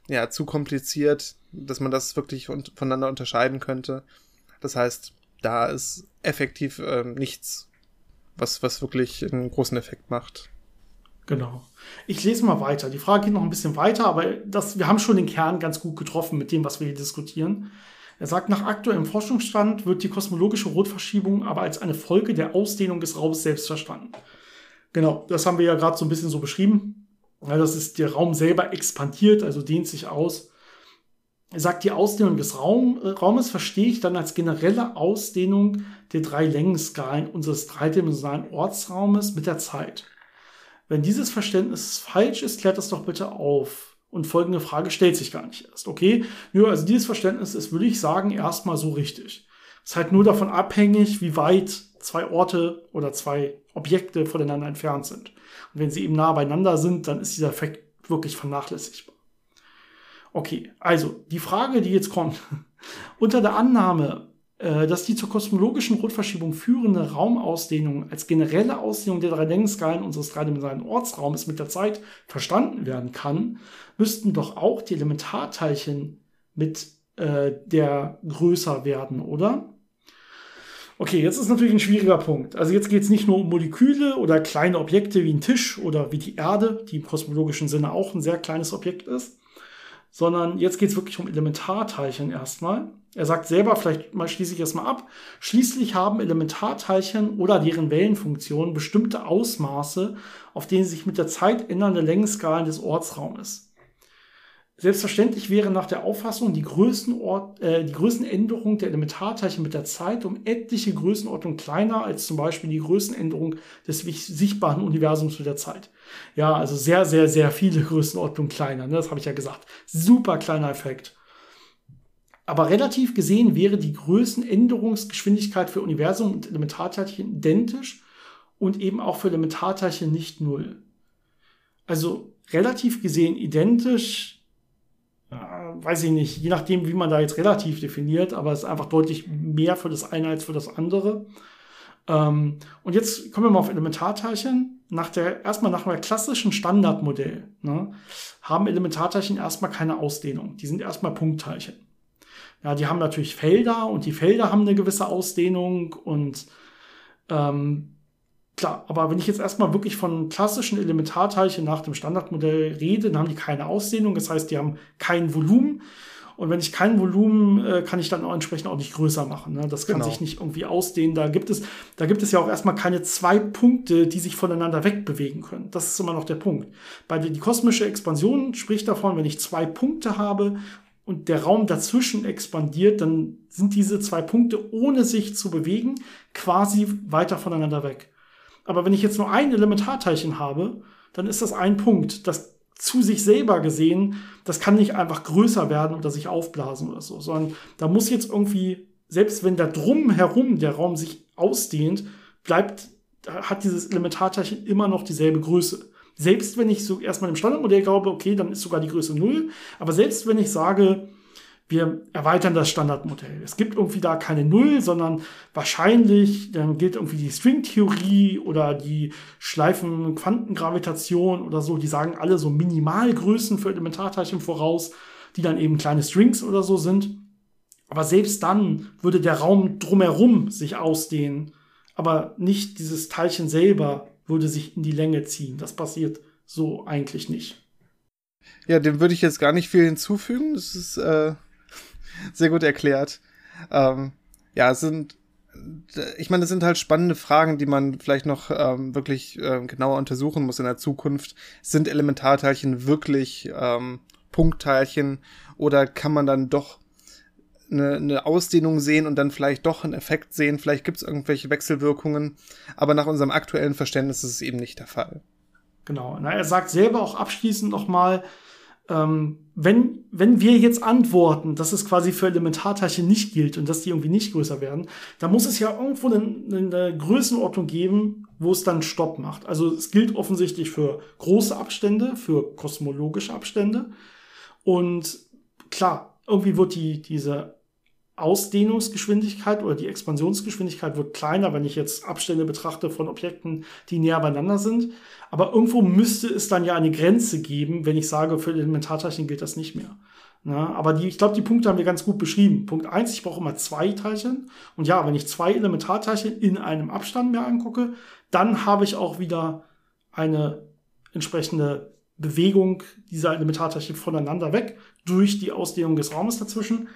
ja, zu kompliziert, dass man das wirklich voneinander unterscheiden könnte. Das heißt, da ist effektiv äh, nichts, was, was wirklich einen großen Effekt macht. Genau. Ich lese mal weiter. Die Frage geht noch ein bisschen weiter, aber das, wir haben schon den Kern ganz gut getroffen mit dem, was wir hier diskutieren. Er sagt, nach aktuellem Forschungsstand wird die kosmologische Rotverschiebung aber als eine Folge der Ausdehnung des Raums selbst verstanden. Genau, das haben wir ja gerade so ein bisschen so beschrieben. Ja, das ist, der Raum selber expandiert, also dehnt sich aus. Er sagt, die Ausdehnung des Raum, äh, Raumes verstehe ich dann als generelle Ausdehnung der drei Längenskalen unseres dreidimensionalen Ortsraumes mit der Zeit. Wenn dieses Verständnis falsch ist, klärt das doch bitte auf. Und folgende Frage stellt sich gar nicht erst. Okay, nur also dieses Verständnis ist, würde ich sagen, erstmal so richtig. Es ist halt nur davon abhängig, wie weit zwei Orte oder zwei Objekte voneinander entfernt sind. Wenn sie eben nah beieinander sind, dann ist dieser Effekt wirklich vernachlässigbar. Okay, also die Frage, die jetzt kommt, unter der Annahme, äh, dass die zur kosmologischen Rotverschiebung führende Raumausdehnung als generelle Ausdehnung der drei Längenskalen unseres dreidimensionalen Ortsraumes mit der Zeit verstanden werden kann, müssten doch auch die Elementarteilchen mit äh, der größer werden, oder? Okay, jetzt ist natürlich ein schwieriger Punkt. Also jetzt geht es nicht nur um Moleküle oder kleine Objekte wie ein Tisch oder wie die Erde, die im kosmologischen Sinne auch ein sehr kleines Objekt ist, sondern jetzt geht es wirklich um Elementarteilchen erstmal. Er sagt selber, vielleicht mal schließe ich es mal ab, schließlich haben Elementarteilchen oder deren Wellenfunktionen bestimmte Ausmaße, auf denen sich mit der Zeit ändernde Längenskalen des Ortsraumes. Selbstverständlich wäre nach der Auffassung die, Größenort, äh, die Größenänderung der Elementarteilchen mit der Zeit um etliche Größenordnungen kleiner als zum Beispiel die Größenänderung des sichtbaren Universums mit der Zeit. Ja, also sehr, sehr, sehr viele Größenordnungen kleiner. Ne? Das habe ich ja gesagt. Super kleiner Effekt. Aber relativ gesehen wäre die Größenänderungsgeschwindigkeit für Universum und Elementarteilchen identisch und eben auch für Elementarteilchen nicht null. Also relativ gesehen identisch weiß ich nicht, je nachdem, wie man da jetzt relativ definiert, aber es ist einfach deutlich mehr für das eine als für das andere. Ähm, und jetzt kommen wir mal auf Elementarteilchen. Nach der, erstmal nach einem klassischen Standardmodell ne, haben Elementarteilchen erstmal keine Ausdehnung. Die sind erstmal Punktteilchen. Ja, die haben natürlich Felder und die Felder haben eine gewisse Ausdehnung und ähm, Klar, aber wenn ich jetzt erstmal wirklich von klassischen Elementarteilchen nach dem Standardmodell rede, dann haben die keine Ausdehnung, das heißt, die haben kein Volumen. Und wenn ich kein Volumen, äh, kann ich dann auch entsprechend auch nicht größer machen. Ne? Das kann genau. sich nicht irgendwie ausdehnen. Da gibt es, da gibt es ja auch erstmal keine zwei Punkte, die sich voneinander wegbewegen können. Das ist immer noch der Punkt. Bei der, die kosmische Expansion spricht davon, wenn ich zwei Punkte habe und der Raum dazwischen expandiert, dann sind diese zwei Punkte, ohne sich zu bewegen, quasi weiter voneinander weg. Aber wenn ich jetzt nur ein Elementarteilchen habe, dann ist das ein Punkt. Das zu sich selber gesehen, das kann nicht einfach größer werden oder sich aufblasen oder so, sondern da muss jetzt irgendwie, selbst wenn da drum herum der Raum sich ausdehnt, bleibt, hat dieses Elementarteilchen immer noch dieselbe Größe. Selbst wenn ich so erstmal im Standardmodell glaube, okay, dann ist sogar die Größe null. Aber selbst wenn ich sage, wir erweitern das Standardmodell. Es gibt irgendwie da keine Null, sondern wahrscheinlich dann gilt irgendwie die Stringtheorie oder die Schleifen-Quantengravitation oder so. Die sagen alle so Minimalgrößen für Elementarteilchen voraus, die dann eben kleine Strings oder so sind. Aber selbst dann würde der Raum drumherum sich ausdehnen, aber nicht dieses Teilchen selber würde sich in die Länge ziehen. Das passiert so eigentlich nicht. Ja, dem würde ich jetzt gar nicht viel hinzufügen. Das ist äh, sehr gut erklärt. Ähm, ja, es sind, ich meine, es sind halt spannende Fragen, die man vielleicht noch ähm, wirklich ähm, genauer untersuchen muss in der Zukunft. Sind Elementarteilchen wirklich ähm, Punktteilchen oder kann man dann doch eine, eine Ausdehnung sehen und dann vielleicht doch einen Effekt sehen? Vielleicht gibt es irgendwelche Wechselwirkungen, aber nach unserem aktuellen Verständnis ist es eben nicht der Fall. Genau. Na, er sagt selber auch abschließend nochmal, ähm, wenn, wenn wir jetzt antworten, dass es quasi für Elementarteilchen nicht gilt und dass die irgendwie nicht größer werden, dann muss es ja irgendwo eine, eine Größenordnung geben, wo es dann Stopp macht. Also es gilt offensichtlich für große Abstände, für kosmologische Abstände. Und klar, irgendwie wird die, diese Ausdehnungsgeschwindigkeit oder die Expansionsgeschwindigkeit wird kleiner, wenn ich jetzt Abstände betrachte von Objekten, die näher beieinander sind. Aber irgendwo müsste es dann ja eine Grenze geben, wenn ich sage, für Elementarteilchen gilt das nicht mehr. Na, aber die, ich glaube, die Punkte haben wir ganz gut beschrieben. Punkt eins: ich brauche immer zwei Teilchen. Und ja, wenn ich zwei Elementarteilchen in einem Abstand mir angucke, dann habe ich auch wieder eine entsprechende Bewegung dieser Elementarteilchen voneinander weg durch die Ausdehnung des Raumes dazwischen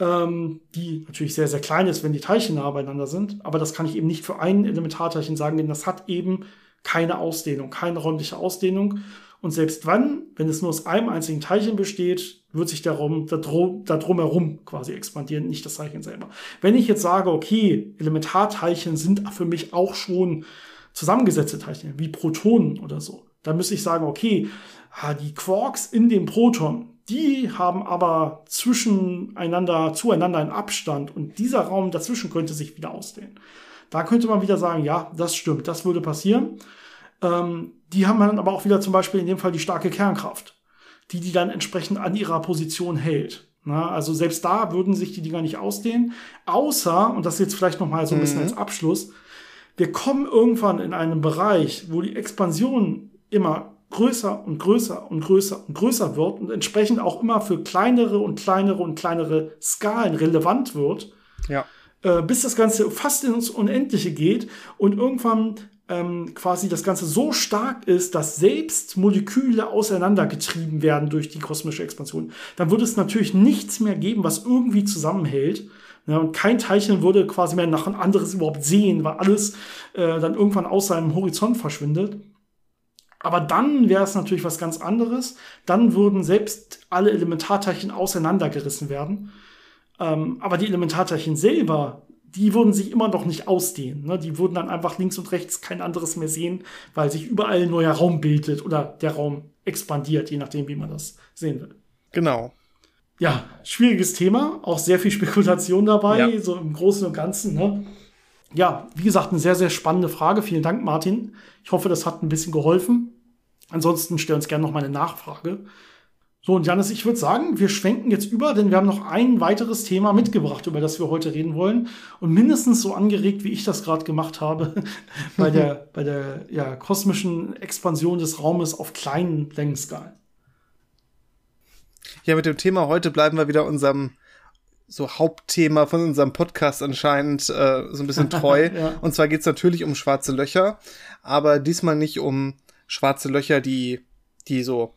ähm, die natürlich sehr, sehr klein ist, wenn die Teilchen nah beieinander sind. Aber das kann ich eben nicht für ein Elementarteilchen sagen, denn das hat eben keine Ausdehnung, keine räumliche Ausdehnung. Und selbst wann, wenn es nur aus einem einzigen Teilchen besteht, wird sich der Raum da, drum, da drumherum quasi expandieren, nicht das Teilchen selber. Wenn ich jetzt sage, okay, Elementarteilchen sind für mich auch schon zusammengesetzte Teilchen, wie Protonen oder so, dann müsste ich sagen, okay, die Quarks in dem Proton, die haben aber zwischeneinander, zueinander einen Abstand und dieser Raum dazwischen könnte sich wieder ausdehnen. Da könnte man wieder sagen, ja, das stimmt, das würde passieren. Ähm, die haben dann aber auch wieder zum Beispiel in dem Fall die starke Kernkraft, die die dann entsprechend an ihrer Position hält. Na, also selbst da würden sich die Dinger nicht ausdehnen, außer, und das jetzt vielleicht noch mal so ein bisschen Mhm. als Abschluss, wir kommen irgendwann in einen Bereich, wo die Expansion immer größer und größer und größer und größer wird und entsprechend auch immer für kleinere und kleinere und kleinere Skalen relevant wird Ja. äh, bis das Ganze fast ins Unendliche geht und irgendwann ähm, quasi das Ganze so stark ist, dass selbst Moleküle auseinandergetrieben werden durch die kosmische Expansion, dann würde es natürlich nichts mehr geben, was irgendwie zusammenhält. Ja, und kein Teilchen würde quasi mehr nach ein anderes überhaupt sehen, weil alles äh, dann irgendwann aus seinem Horizont verschwindet. Aber dann wäre es natürlich was ganz anderes. Dann würden selbst alle Elementarteilchen auseinandergerissen werden. Ähm, aber die Elementarteilchen selber, die würden sich immer noch nicht ausdehnen. Ne? Die würden dann einfach links und rechts kein anderes mehr sehen, weil sich überall ein neuer Raum bildet oder der Raum expandiert, je nachdem, wie man das sehen will. Genau. Ja, schwieriges Thema, auch sehr viel Spekulation dabei, Ja. so im Großen und Ganzen. Ne? Ja, wie gesagt, eine sehr, sehr spannende Frage. Vielen Dank, Martin. Ich hoffe, das hat ein bisschen geholfen. Ansonsten stell uns gerne noch mal eine Nachfrage. So, und Janis, ich würde sagen, wir schwenken jetzt über, denn wir haben noch ein weiteres Thema mitgebracht, über das wir heute reden wollen. Und mindestens so angeregt, wie ich das gerade gemacht habe, bei der, bei der ja, kosmischen Expansion des Raumes auf kleinen Längenskalen. Ja, mit dem Thema heute bleiben wir wieder unserem so Hauptthema von unserem Podcast anscheinend äh, so ein bisschen treu. Ja. Und zwar geht's natürlich um schwarze Löcher, aber diesmal nicht um schwarze Löcher, die, die so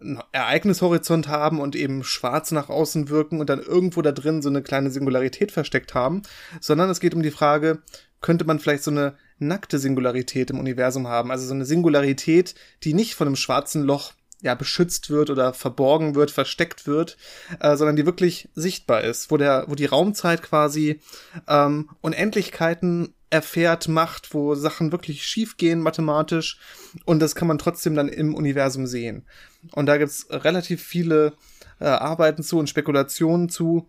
einen Ereignishorizont haben und eben schwarz nach außen wirken und dann irgendwo da drin so eine kleine Singularität versteckt haben, sondern es geht um die Frage, könnte man vielleicht so eine nackte Singularität im Universum haben, also so eine Singularität, die nicht von einem schwarzen Loch ja beschützt wird oder verborgen wird, versteckt wird, äh, sondern die wirklich sichtbar ist, wo der, wo die Raumzeit quasi ähm, Unendlichkeiten erfährt, macht, wo Sachen wirklich schief gehen mathematisch und das kann man trotzdem dann im Universum sehen. Und da gibt's relativ viele äh, Arbeiten zu und Spekulationen zu.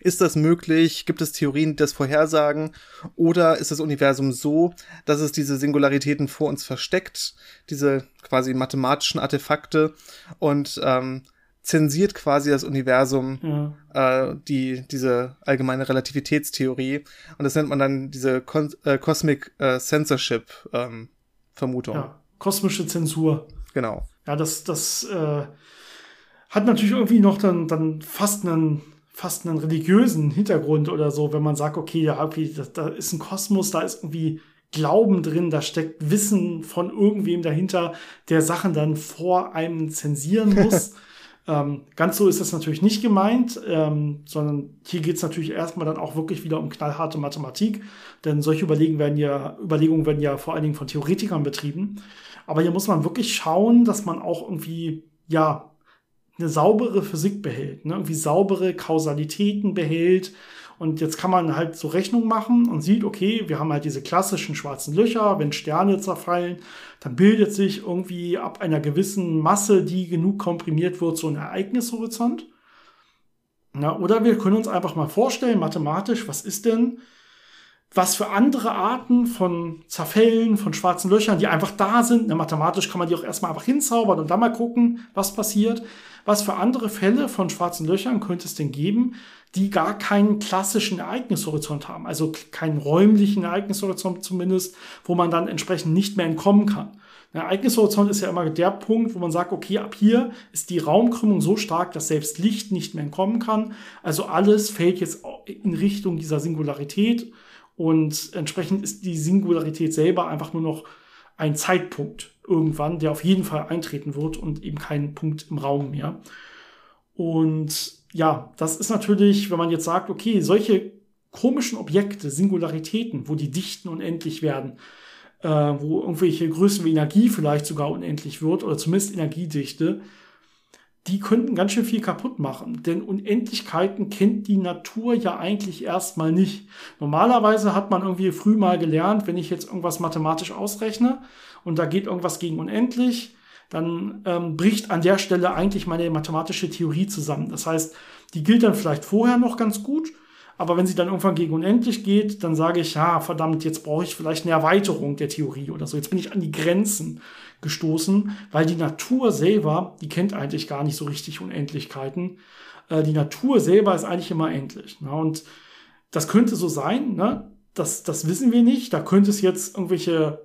Ist das möglich? Gibt es Theorien, die das vorhersagen? Oder ist das Universum so, dass es diese Singularitäten vor uns versteckt, diese quasi mathematischen Artefakte und ähm, zensiert quasi das Universum Ja. äh, die diese allgemeine Relativitätstheorie und das nennt man dann diese Con äh, Cosmic äh, Censorship ähm, Vermutung. ja. Kosmische Zensur. Genau. Ja, das, das äh, hat natürlich irgendwie noch dann, dann fast einen, fast einen religiösen Hintergrund oder so, wenn man sagt, okay, ja, okay, da, da ist ein Kosmos, da ist irgendwie Glauben drin, da steckt Wissen von irgendwem dahinter, der Sachen dann vor einem zensieren muss. ähm, ganz so ist das natürlich nicht gemeint, ähm, sondern hier geht es natürlich erstmal dann auch wirklich wieder um knallharte Mathematik, denn solche Überlegungen werden ja, Überlegungen werden ja vor allen Dingen von Theoretikern betrieben. Aber hier muss man wirklich schauen, dass man auch irgendwie, ja, eine saubere Physik behält, ne? irgendwie saubere Kausalitäten behält. Und jetzt kann man halt so Rechnung machen und sieht, okay, wir haben halt diese klassischen schwarzen Löcher, wenn Sterne zerfallen, dann bildet sich irgendwie ab einer gewissen Masse, die genug komprimiert wird, so ein Ereignishorizont. Na, oder wir können uns einfach mal vorstellen, mathematisch, was ist denn, was für andere Arten von Zerfällen, von schwarzen Löchern, die einfach da sind. Ne, mathematisch kann man die auch erstmal einfach hinzaubern und dann mal gucken, was passiert. Was für andere Fälle von schwarzen Löchern könnte es denn geben, die gar keinen klassischen Ereignishorizont haben? Also keinen räumlichen Ereignishorizont zumindest, wo man dann entsprechend nicht mehr entkommen kann. Der Ereignishorizont ist ja immer der Punkt, wo man sagt, okay, ab hier ist die Raumkrümmung so stark, dass selbst Licht nicht mehr entkommen kann. Also alles fällt jetzt in Richtung dieser Singularität und entsprechend ist die Singularität selber einfach nur noch ein Zeitpunkt irgendwann, der auf jeden Fall eintreten wird und eben kein Punkt im Raum mehr. Und ja, das ist natürlich, wenn man jetzt sagt, okay, solche komischen Objekte, Singularitäten, wo die Dichten unendlich werden, äh, wo irgendwelche Größen wie Energie vielleicht sogar unendlich wird oder zumindest Energiedichte, die könnten ganz schön viel kaputt machen. Denn Unendlichkeiten kennt die Natur ja eigentlich erstmal nicht. Normalerweise hat man irgendwie früh mal gelernt, wenn ich jetzt irgendwas mathematisch ausrechne und da geht irgendwas gegen unendlich, dann ähm, bricht an der Stelle eigentlich meine mathematische Theorie zusammen. Das heißt, die gilt dann vielleicht vorher noch ganz gut, aber wenn sie dann irgendwann gegen unendlich geht, dann sage ich, ja, verdammt, jetzt brauche ich vielleicht eine Erweiterung der Theorie oder so. Jetzt bin ich an die Grenzen gestoßen, weil die Natur selber, die kennt eigentlich gar nicht so richtig Unendlichkeiten. äh, die Natur selber ist eigentlich immer endlich. Ne? Und das könnte so sein, ne? das, das wissen wir nicht. Da könnte es jetzt irgendwelche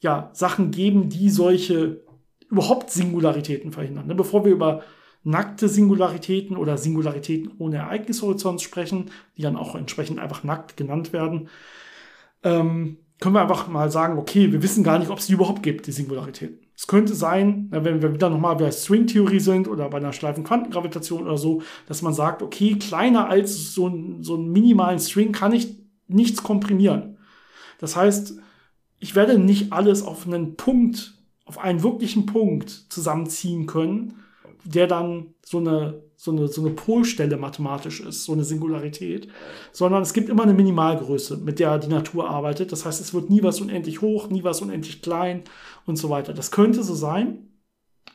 ja, Sachen geben, die solche überhaupt Singularitäten verhindern. Ne? Bevor wir über nackte Singularitäten oder Singularitäten ohne Ereignishorizont sprechen, die dann auch entsprechend einfach nackt genannt werden, ähm, können wir einfach mal sagen, okay, wir wissen gar nicht, ob es die überhaupt gibt, die Singularitäten. Es könnte sein, wenn wir wieder nochmal bei Stringtheorie sind oder bei einer schleifen Quantengravitation oder so, dass man sagt, okay, kleiner als so, ein, so einen minimalen String kann ich nichts komprimieren. Das heißt, ich werde nicht alles auf einen Punkt, auf einen wirklichen Punkt zusammenziehen können, der dann so eine, so eine, so eine Polstelle mathematisch ist, so eine Singularität, sondern es gibt immer eine Minimalgröße, mit der die Natur arbeitet. Das heißt, es wird nie was unendlich hoch, nie was unendlich klein und so weiter. Das könnte so sein.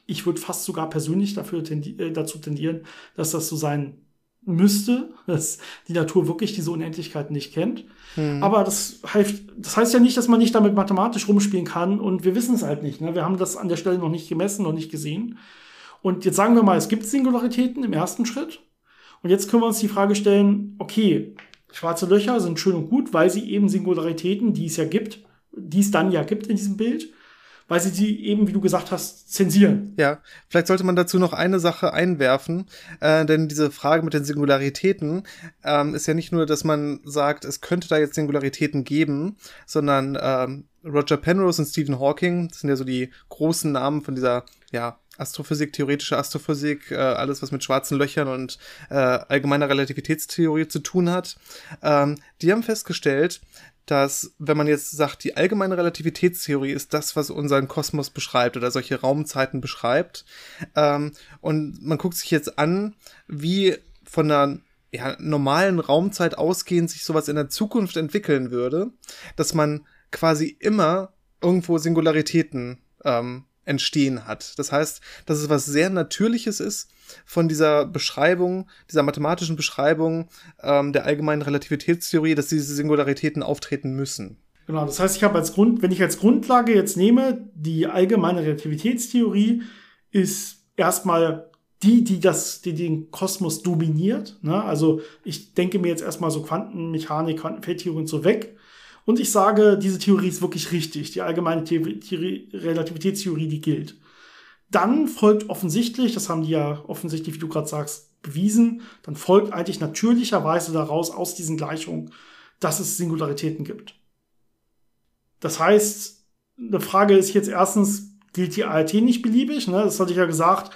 Ich würde fast sogar persönlich dafür tendi äh, dazu tendieren, dass das so sein müsste, dass die Natur wirklich diese Unendlichkeit nicht kennt. Mhm. Aber das heißt, das heißt ja nicht, dass man nicht damit mathematisch rumspielen kann und wir wissen es halt nicht. Ne? Wir haben das an der Stelle noch nicht gemessen, noch nicht gesehen. Und jetzt sagen wir mal, es gibt Singularitäten im ersten Schritt. Und jetzt können wir uns die Frage stellen, okay, schwarze Löcher sind schön und gut, weil sie eben Singularitäten, die es ja gibt, die es dann ja gibt in diesem Bild, weil sie die eben, wie du gesagt hast, zensieren. Ja, vielleicht sollte man dazu noch eine Sache einwerfen, äh, denn diese Frage mit den Singularitäten ähm, ist ja nicht nur, dass man sagt, es könnte da jetzt Singularitäten geben, sondern ähm, Roger Penrose und Stephen Hawking, das sind ja so die großen Namen von dieser ja, Astrophysik, theoretische Astrophysik, äh, alles was mit schwarzen Löchern und äh, allgemeiner Relativitätstheorie zu tun hat, ähm, die haben festgestellt, dass wenn man jetzt sagt, die allgemeine Relativitätstheorie ist das, was unseren Kosmos beschreibt oder solche Raumzeiten beschreibt, ähm, und man guckt sich jetzt an, wie von einer ja, normalen Raumzeit ausgehend sich sowas in der Zukunft entwickeln würde, dass man quasi immer irgendwo Singularitäten ähm, entstehen hat. Das heißt, dass es was sehr Natürliches ist von dieser Beschreibung, dieser mathematischen Beschreibung ähm, der allgemeinen Relativitätstheorie, dass diese Singularitäten auftreten müssen. Genau, das heißt, ich habe als Grund, wenn ich als Grundlage jetzt nehme, die allgemeine Relativitätstheorie ist erstmal die, die das, die den Kosmos dominiert. Ne? Also ich denke mir jetzt erstmal so Quantenmechanik, Quantenfeldtheorie und so weg und ich sage, diese Theorie ist wirklich richtig, die allgemeine Theorie, Theorie, Relativitätstheorie, die gilt. Dann folgt offensichtlich, das haben die ja offensichtlich, wie du gerade sagst, bewiesen, dann folgt eigentlich natürlicherweise daraus aus diesen Gleichungen, dass es Singularitäten gibt. Das heißt, eine Frage ist jetzt erstens, gilt die ART nicht beliebig? Ne? Das hatte ich ja gesagt.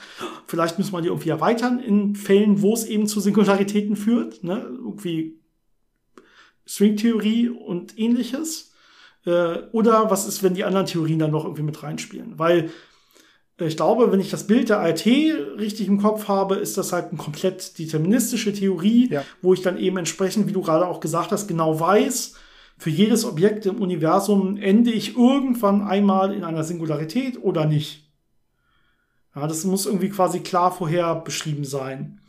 Vielleicht müssen wir die irgendwie erweitern in Fällen, wo es eben zu Singularitäten führt. Ne? Irgendwie Stringtheorie und ähnliches? Äh, oder was ist, wenn die anderen Theorien dann noch irgendwie mit reinspielen? Weil äh, ich glaube, wenn ich das Bild der ART richtig im Kopf habe, ist das halt eine komplett deterministische Theorie, ja. wo ich dann eben entsprechend, wie du gerade auch gesagt hast, genau weiß, für jedes Objekt im Universum ende ich irgendwann einmal in einer Singularität oder nicht. Ja, das muss irgendwie quasi klar vorher beschrieben sein,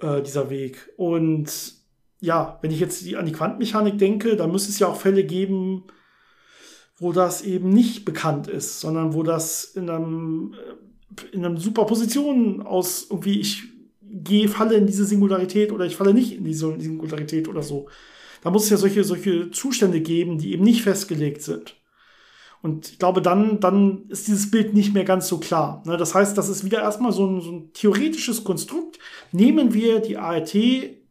äh, dieser Weg. Und ja, wenn ich jetzt an die Quantenmechanik denke, dann müsste es ja auch Fälle geben, wo das eben nicht bekannt ist, sondern wo das in einem, äh, in einer Superposition aus irgendwie, ich gehe, falle in diese Singularität oder ich falle nicht in diese Singularität oder so. Da muss es ja solche, solche Zustände geben, die eben nicht festgelegt sind. Und ich glaube, dann, dann ist dieses Bild nicht mehr ganz so klar. Ne, das heißt, das ist wieder erstmal so ein, so ein theoretisches Konstrukt. Nehmen wir die ART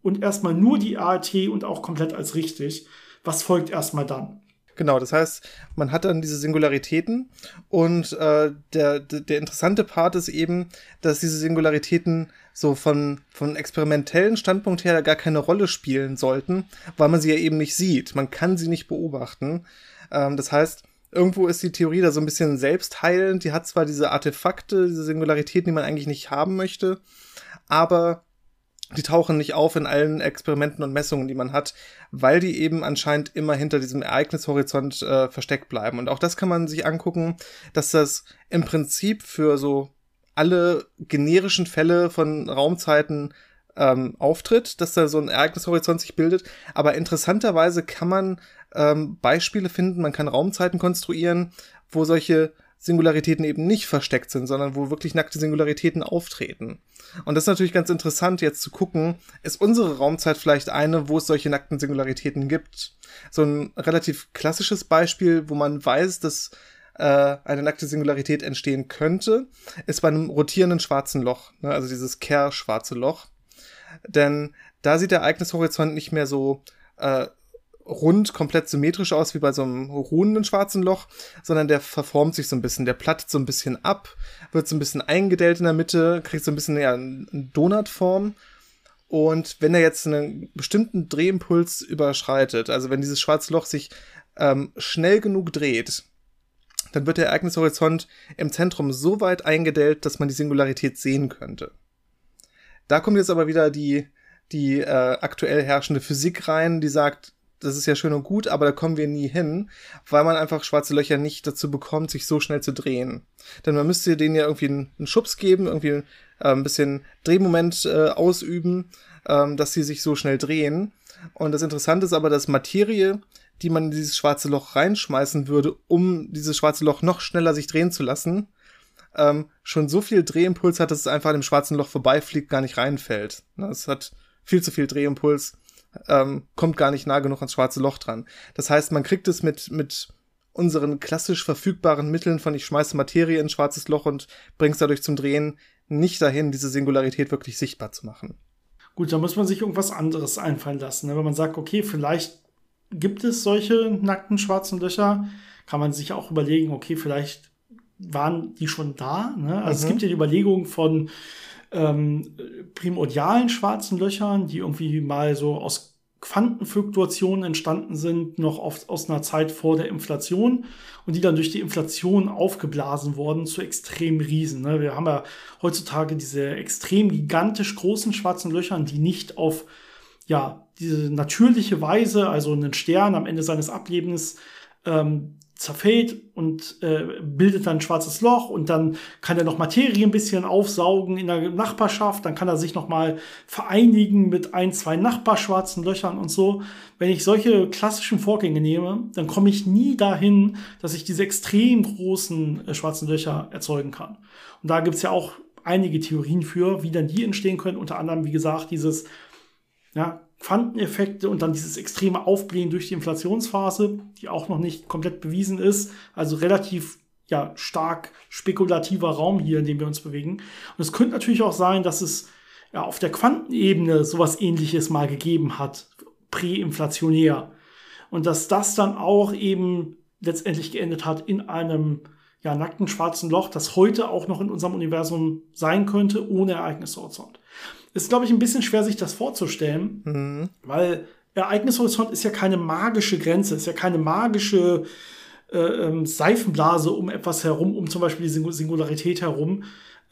und erstmal nur die ART und auch komplett als richtig. Was folgt erstmal dann? Genau, das heißt, man hat dann diese Singularitäten und äh, der, der interessante Part ist eben, dass diese Singularitäten so von, von experimentellen Standpunkt her gar keine Rolle spielen sollten, weil man sie ja eben nicht sieht. Man kann sie nicht beobachten. Ähm, das heißt, irgendwo ist die Theorie da so ein bisschen selbstheilend. Die hat zwar diese Artefakte, diese Singularitäten, die man eigentlich nicht haben möchte, aber die tauchen nicht auf in allen Experimenten und Messungen, die man hat, weil die eben anscheinend immer hinter diesem Ereignishorizont äh, versteckt bleiben. Und auch das kann man sich angucken, dass das im Prinzip für so alle generischen Fälle von Raumzeiten ähm, auftritt, dass da so ein Ereignishorizont sich bildet. Aber interessanterweise kann man ähm, Beispiele finden, man kann Raumzeiten konstruieren, wo solche Singularitäten eben nicht versteckt sind, sondern wo wirklich nackte Singularitäten auftreten. Und das ist natürlich ganz interessant, jetzt zu gucken, ist unsere Raumzeit vielleicht eine, wo es solche nackten Singularitäten gibt? So ein relativ klassisches Beispiel, wo man weiß, dass äh, eine nackte Singularität entstehen könnte, ist bei einem rotierenden schwarzen Loch, ne? also dieses Kerr-schwarze Loch. Denn da sieht der Ereignishorizont nicht mehr so äh, rund, komplett symmetrisch aus wie bei so einem ruhenden schwarzen Loch, sondern der verformt sich so ein bisschen, der plattet so ein bisschen ab, wird so ein bisschen eingedellt in der Mitte, kriegt so ein bisschen ja, eine Donutform. Und wenn er jetzt einen bestimmten Drehimpuls überschreitet, also wenn dieses schwarze Loch sich ähm, schnell genug dreht, dann wird der Ereignishorizont im Zentrum so weit eingedellt, dass man die Singularität sehen könnte. Da kommt jetzt aber wieder die, die äh, aktuell herrschende Physik rein, die sagt, das ist ja schön und gut, aber da kommen wir nie hin, weil man einfach schwarze Löcher nicht dazu bekommt, sich so schnell zu drehen. Denn man müsste denen ja irgendwie einen, Schubs geben, irgendwie äh, ein bisschen Drehmoment äh, ausüben, äh, dass sie sich so schnell drehen. Und das Interessante ist aber, dass Materie, die man in dieses schwarze Loch reinschmeißen würde, um dieses schwarze Loch noch schneller sich drehen zu lassen, ähm, schon so viel Drehimpuls hat, dass es einfach dem schwarzen Loch vorbeifliegt, gar nicht reinfällt. Es hat viel zu viel Drehimpuls ähm, kommt gar nicht nah genug ans schwarze Loch dran. Das heißt, man kriegt es mit, mit unseren klassisch verfügbaren Mitteln von ich schmeiße Materie in ein schwarzes Loch und bring's dadurch zum Drehen nicht dahin, diese Singularität wirklich sichtbar zu machen. Gut, da muss man sich irgendwas anderes einfallen lassen. Ne? Wenn man sagt, okay, vielleicht gibt es solche nackten schwarzen Löcher, kann man sich auch überlegen, okay, vielleicht waren die schon da. Ne? Also mhm. es gibt ja die Überlegung von ähm, primordialen schwarzen Löchern, die irgendwie mal so aus Quantenfluktuationen entstanden sind, noch oft aus einer Zeit vor der Inflation und die dann durch die Inflation aufgeblasen wurden zu extrem Riesen. Ne? Wir haben ja heutzutage diese extrem gigantisch großen schwarzen Löchern, die nicht auf ja, diese natürliche Weise, also einen Stern am Ende seines Ablebens, ähm, zerfällt und äh, bildet dann ein schwarzes Loch und dann kann er noch Materie ein bisschen aufsaugen in der Nachbarschaft, dann kann er sich noch mal vereinigen mit ein, zwei Nachbarschwarzen Löchern und so. Wenn ich solche klassischen Vorgänge nehme, dann komme ich nie dahin, dass ich diese extrem großen äh, schwarzen Löcher erzeugen kann. Und da gibt's ja auch einige Theorien für, wie dann die entstehen können, unter anderem, wie gesagt, dieses ja, Quanteneffekte und dann dieses extreme Aufblähen durch die Inflationsphase, die auch noch nicht komplett bewiesen ist. Also relativ ja, stark spekulativer Raum hier, in dem wir uns bewegen. Und es könnte natürlich auch sein, dass es ja, auf der Quantenebene sowas ähnliches mal gegeben hat, präinflationär. Und dass das dann auch eben letztendlich geendet hat in einem ja, nackten schwarzen Loch, das heute auch noch in unserem Universum sein könnte, ohne Ereignishorizont. Ist, glaube ich, ein bisschen schwer, sich das vorzustellen, mhm. weil Ereignishorizont ist ja keine magische Grenze, ist ja keine magische äh, ähm, Seifenblase um etwas herum, um zum Beispiel die Singularität herum,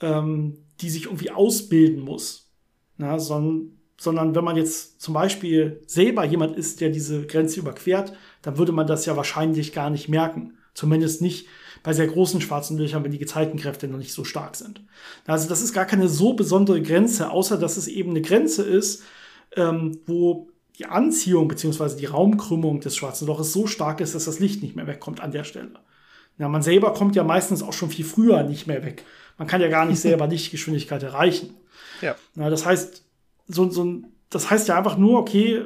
ähm, die sich irgendwie ausbilden muss. Na, sondern, sondern wenn man jetzt zum Beispiel selber jemand ist, der diese Grenze überquert, dann würde man das ja wahrscheinlich gar nicht merken. Zumindest nicht bei sehr großen schwarzen Löchern, wenn die Gezeitenkräfte noch nicht so stark sind. Also das ist gar keine so besondere Grenze, außer dass es eben eine Grenze ist, ähm, wo die Anziehung bzw. die Raumkrümmung des schwarzen Loches so stark ist, dass das Licht nicht mehr wegkommt an der Stelle. Ja, man selber kommt ja meistens auch schon viel früher nicht mehr weg. Man kann ja gar nicht selber Lichtgeschwindigkeit erreichen. Ja. ja das heißt, so, so, das heißt ja einfach nur, okay,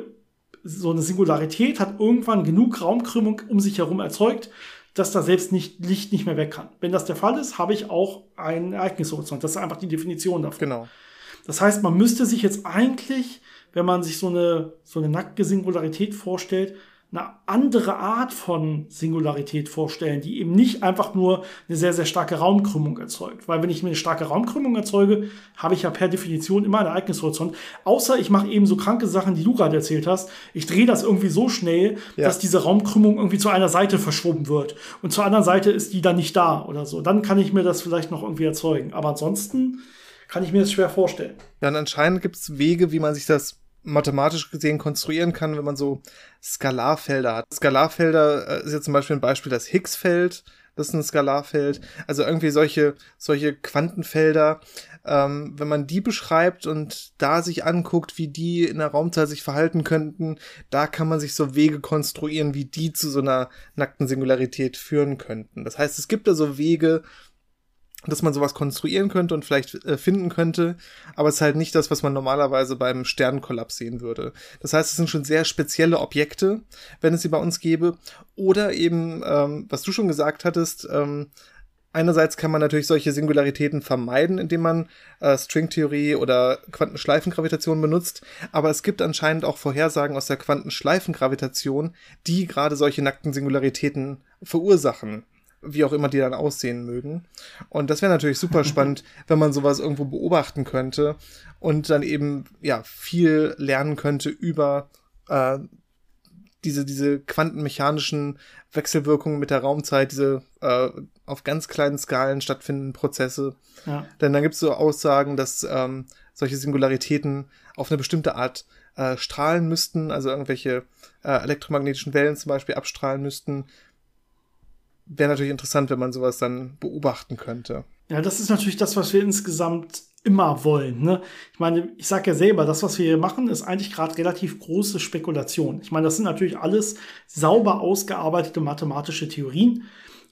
so eine Singularität hat irgendwann genug Raumkrümmung um sich herum erzeugt, dass da selbst nicht, Licht nicht mehr weg kann. Wenn das der Fall ist, habe ich auch einen Ereignishorizont. Das ist einfach die Definition davon. Genau. Das heißt, man müsste sich jetzt eigentlich, wenn man sich so eine, so eine nackte Singularität vorstellt, eine andere Art von Singularität vorstellen, die eben nicht einfach nur eine sehr, sehr starke Raumkrümmung erzeugt. Weil wenn ich mir eine starke Raumkrümmung erzeuge, habe ich ja per Definition immer einen Ereignishorizont. Außer ich mache eben so kranke Sachen, die du gerade erzählt hast. Ich drehe das irgendwie so schnell, ja. dass diese Raumkrümmung irgendwie zu einer Seite verschoben wird. Und zur anderen Seite ist die dann nicht da oder so. Dann kann ich mir das vielleicht noch irgendwie erzeugen. Aber ansonsten kann ich mir das schwer vorstellen. Ja, und anscheinend gibt es Wege, wie man sich das mathematisch gesehen konstruieren kann, wenn man so Skalarfelder hat. Skalarfelder äh, ist ja zum Beispiel ein Beispiel das Higgs-Feld. das ist ein Skalarfeld. Also irgendwie solche, solche Quantenfelder, ähm, wenn man die beschreibt und da sich anguckt, wie die in der Raumzeit sich verhalten könnten, da kann man sich so Wege konstruieren, wie die zu so einer nackten Singularität führen könnten. Das heißt, es gibt da so Wege, dass man sowas konstruieren könnte und vielleicht äh, finden könnte, aber es ist halt nicht das, was man normalerweise beim Sternenkollaps sehen würde. Das heißt, es sind schon sehr spezielle Objekte, wenn es sie bei uns gäbe. Oder eben, ähm, was du schon gesagt hattest, ähm, einerseits kann man natürlich solche Singularitäten vermeiden, indem man äh, Stringtheorie oder Quantenschleifengravitation benutzt, aber es gibt anscheinend auch Vorhersagen aus der Quantenschleifengravitation, die gerade solche nackten Singularitäten verursachen wie auch immer die dann aussehen mögen. Und das wäre natürlich super spannend, wenn man sowas irgendwo beobachten könnte und dann eben ja viel lernen könnte über äh, diese, diese quantenmechanischen Wechselwirkungen mit der Raumzeit, diese äh, auf ganz kleinen Skalen stattfindenden Prozesse. Ja. Denn dann gibt es so Aussagen, dass ähm, solche Singularitäten auf eine bestimmte Art äh, strahlen müssten, also irgendwelche äh, elektromagnetischen Wellen zum Beispiel abstrahlen müssten, wäre natürlich interessant, wenn man sowas dann beobachten könnte. Ja, das ist natürlich das, was wir insgesamt immer wollen. Ne? Ich meine, ich sage ja selber, das, was wir hier machen, ist eigentlich gerade relativ große Spekulation. Ich meine, das sind natürlich alles sauber ausgearbeitete mathematische Theorien.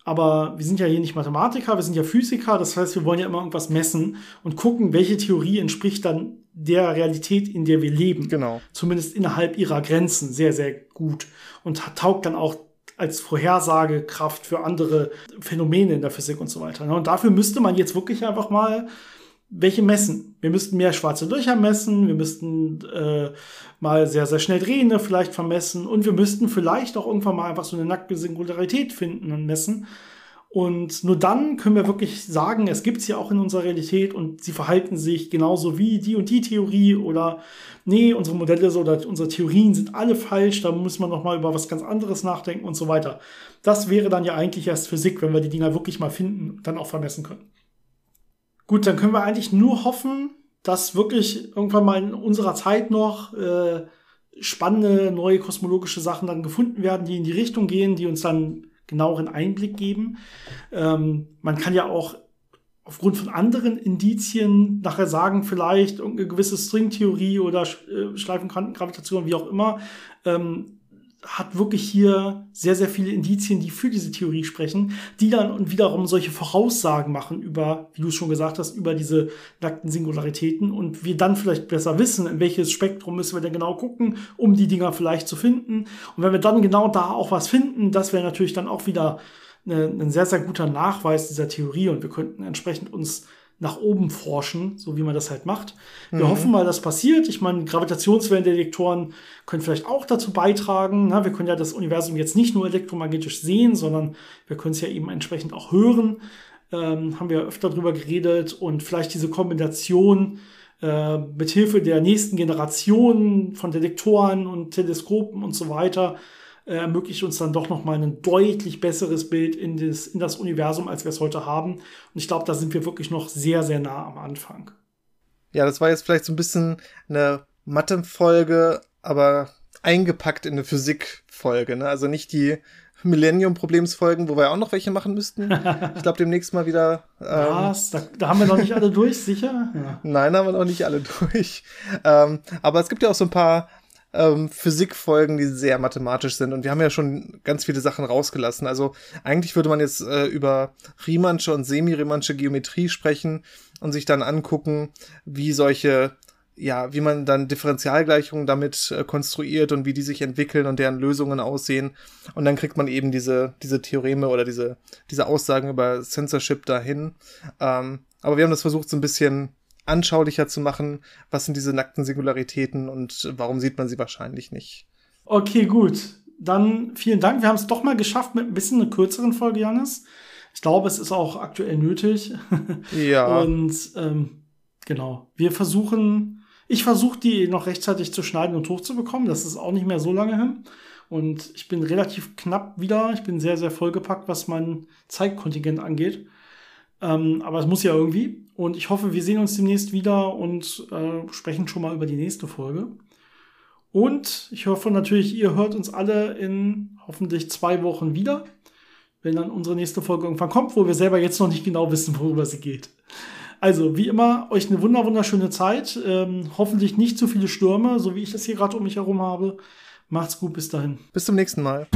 Aber wir sind ja hier nicht Mathematiker, wir sind ja Physiker. Das heißt, wir wollen ja immer irgendwas messen und gucken, welche Theorie entspricht dann der Realität, in der wir leben. Genau. Zumindest innerhalb ihrer Grenzen sehr, sehr gut. Und taugt dann auch als Vorhersagekraft für andere Phänomene in der Physik und so weiter. Ne? Und dafür müsste man jetzt wirklich einfach mal welche messen. Wir müssten mehr schwarze Löcher messen, wir müssten äh, mal sehr, sehr schnell drehende vielleicht vermessen und wir müssten vielleicht auch irgendwann mal einfach so eine nackte Singularität finden und messen. Und nur dann können wir wirklich sagen, es gibt sie auch in unserer Realität und sie verhalten sich genauso wie die und die Theorie oder nee, unsere Modelle oder unsere Theorien sind alle falsch, da muss man noch mal über was ganz anderes nachdenken und so weiter. Das wäre dann ja eigentlich erst Physik, wenn wir die Dinger wirklich mal finden und dann auch vermessen können. Gut, dann können wir eigentlich nur hoffen, dass wirklich irgendwann mal in unserer Zeit noch äh, spannende neue kosmologische Sachen dann gefunden werden, die in die Richtung gehen, die uns dann genaueren Einblick geben. Ähm, man kann ja auch aufgrund von anderen Indizien nachher sagen, vielleicht irgendeine gewisse Stringtheorie oder äh, Schleifenquantengravitation, wie auch immer, ähm, hat wirklich hier sehr, sehr viele Indizien, die für diese Theorie sprechen, die dann und wiederum solche Voraussagen machen über, wie du es schon gesagt hast, über diese nackten Singularitäten und wir dann vielleicht besser wissen, in welches Spektrum müssen wir denn genau gucken, um die Dinger vielleicht zu finden. Und wenn wir dann genau da auch was finden, das wäre natürlich dann auch wieder eine, ein sehr, sehr guter Nachweis dieser Theorie und wir könnten entsprechend uns nach oben forschen, so wie man das halt macht. Wir mhm. hoffen mal, das passiert. Ich meine, Gravitationswellendetektoren können vielleicht auch dazu beitragen. Na, wir können ja das Universum jetzt nicht nur elektromagnetisch sehen, sondern wir können es ja eben entsprechend auch hören. Ähm, haben wir öfter drüber geredet und vielleicht diese Kombination äh, mit Hilfe der nächsten Generation von Detektoren und Teleskopen und so weiter ermöglicht uns dann doch nochmal ein deutlich besseres Bild in das, in das Universum, als wir es heute haben. Und ich glaube, da sind wir wirklich noch sehr, sehr nah am Anfang. Ja, das war jetzt vielleicht so ein bisschen eine Mathe-Folge, aber eingepackt in eine Physik-Folge. Ne? Also nicht die Millennium-Problemsfolgen, wo wir auch noch welche machen müssten. Ich glaube, demnächst mal wieder. Ähm, Was? Da, da, haben wir noch nicht alle durch, sicher? Ja. Nein, haben wir noch nicht alle durch. Ähm, aber es gibt ja auch so ein paar ähm, Physikfolgen, die sehr mathematisch sind. Und wir haben ja schon ganz viele Sachen rausgelassen. Also eigentlich würde man jetzt äh, über Riemannsche und semi-Riemannsche Geometrie sprechen und sich dann angucken, wie solche ja, wie man dann Differentialgleichungen damit äh, konstruiert und wie die sich entwickeln und deren Lösungen aussehen. Und dann kriegt man eben diese, diese Theoreme oder diese, diese Aussagen über Censorship dahin. Ähm, aber wir haben das versucht, so ein bisschen anschaulicher zu machen, was sind diese nackten Singularitäten und warum sieht man sie wahrscheinlich nicht. Okay, gut. Dann vielen Dank. Wir haben es doch mal geschafft mit ein bisschen einer kürzeren Folge, Janis. Ich glaube, es ist auch aktuell nötig. Ja. und ähm, genau. Wir versuchen, ich versuche die noch rechtzeitig zu schneiden und hochzubekommen. Das ist auch nicht mehr so lange hin. Und ich bin relativ knapp wieder. Ich bin sehr, sehr vollgepackt, was mein Zeitkontingent angeht. Ähm, aber es muss ja irgendwie. Und ich hoffe, wir sehen uns demnächst wieder und äh, sprechen schon mal über die nächste Folge. Und ich hoffe natürlich, ihr hört uns alle in hoffentlich zwei Wochen wieder. wenn dann unsere nächste Folge irgendwann kommt, wo wir selber jetzt noch nicht genau wissen, worüber sie geht. Also, wie immer, euch eine wunder wunderschöne Zeit. Ähm, hoffentlich nicht zu viele Stürme, so wie ich das hier gerade um mich herum habe. Macht's gut, bis dahin. Bis zum nächsten Mal.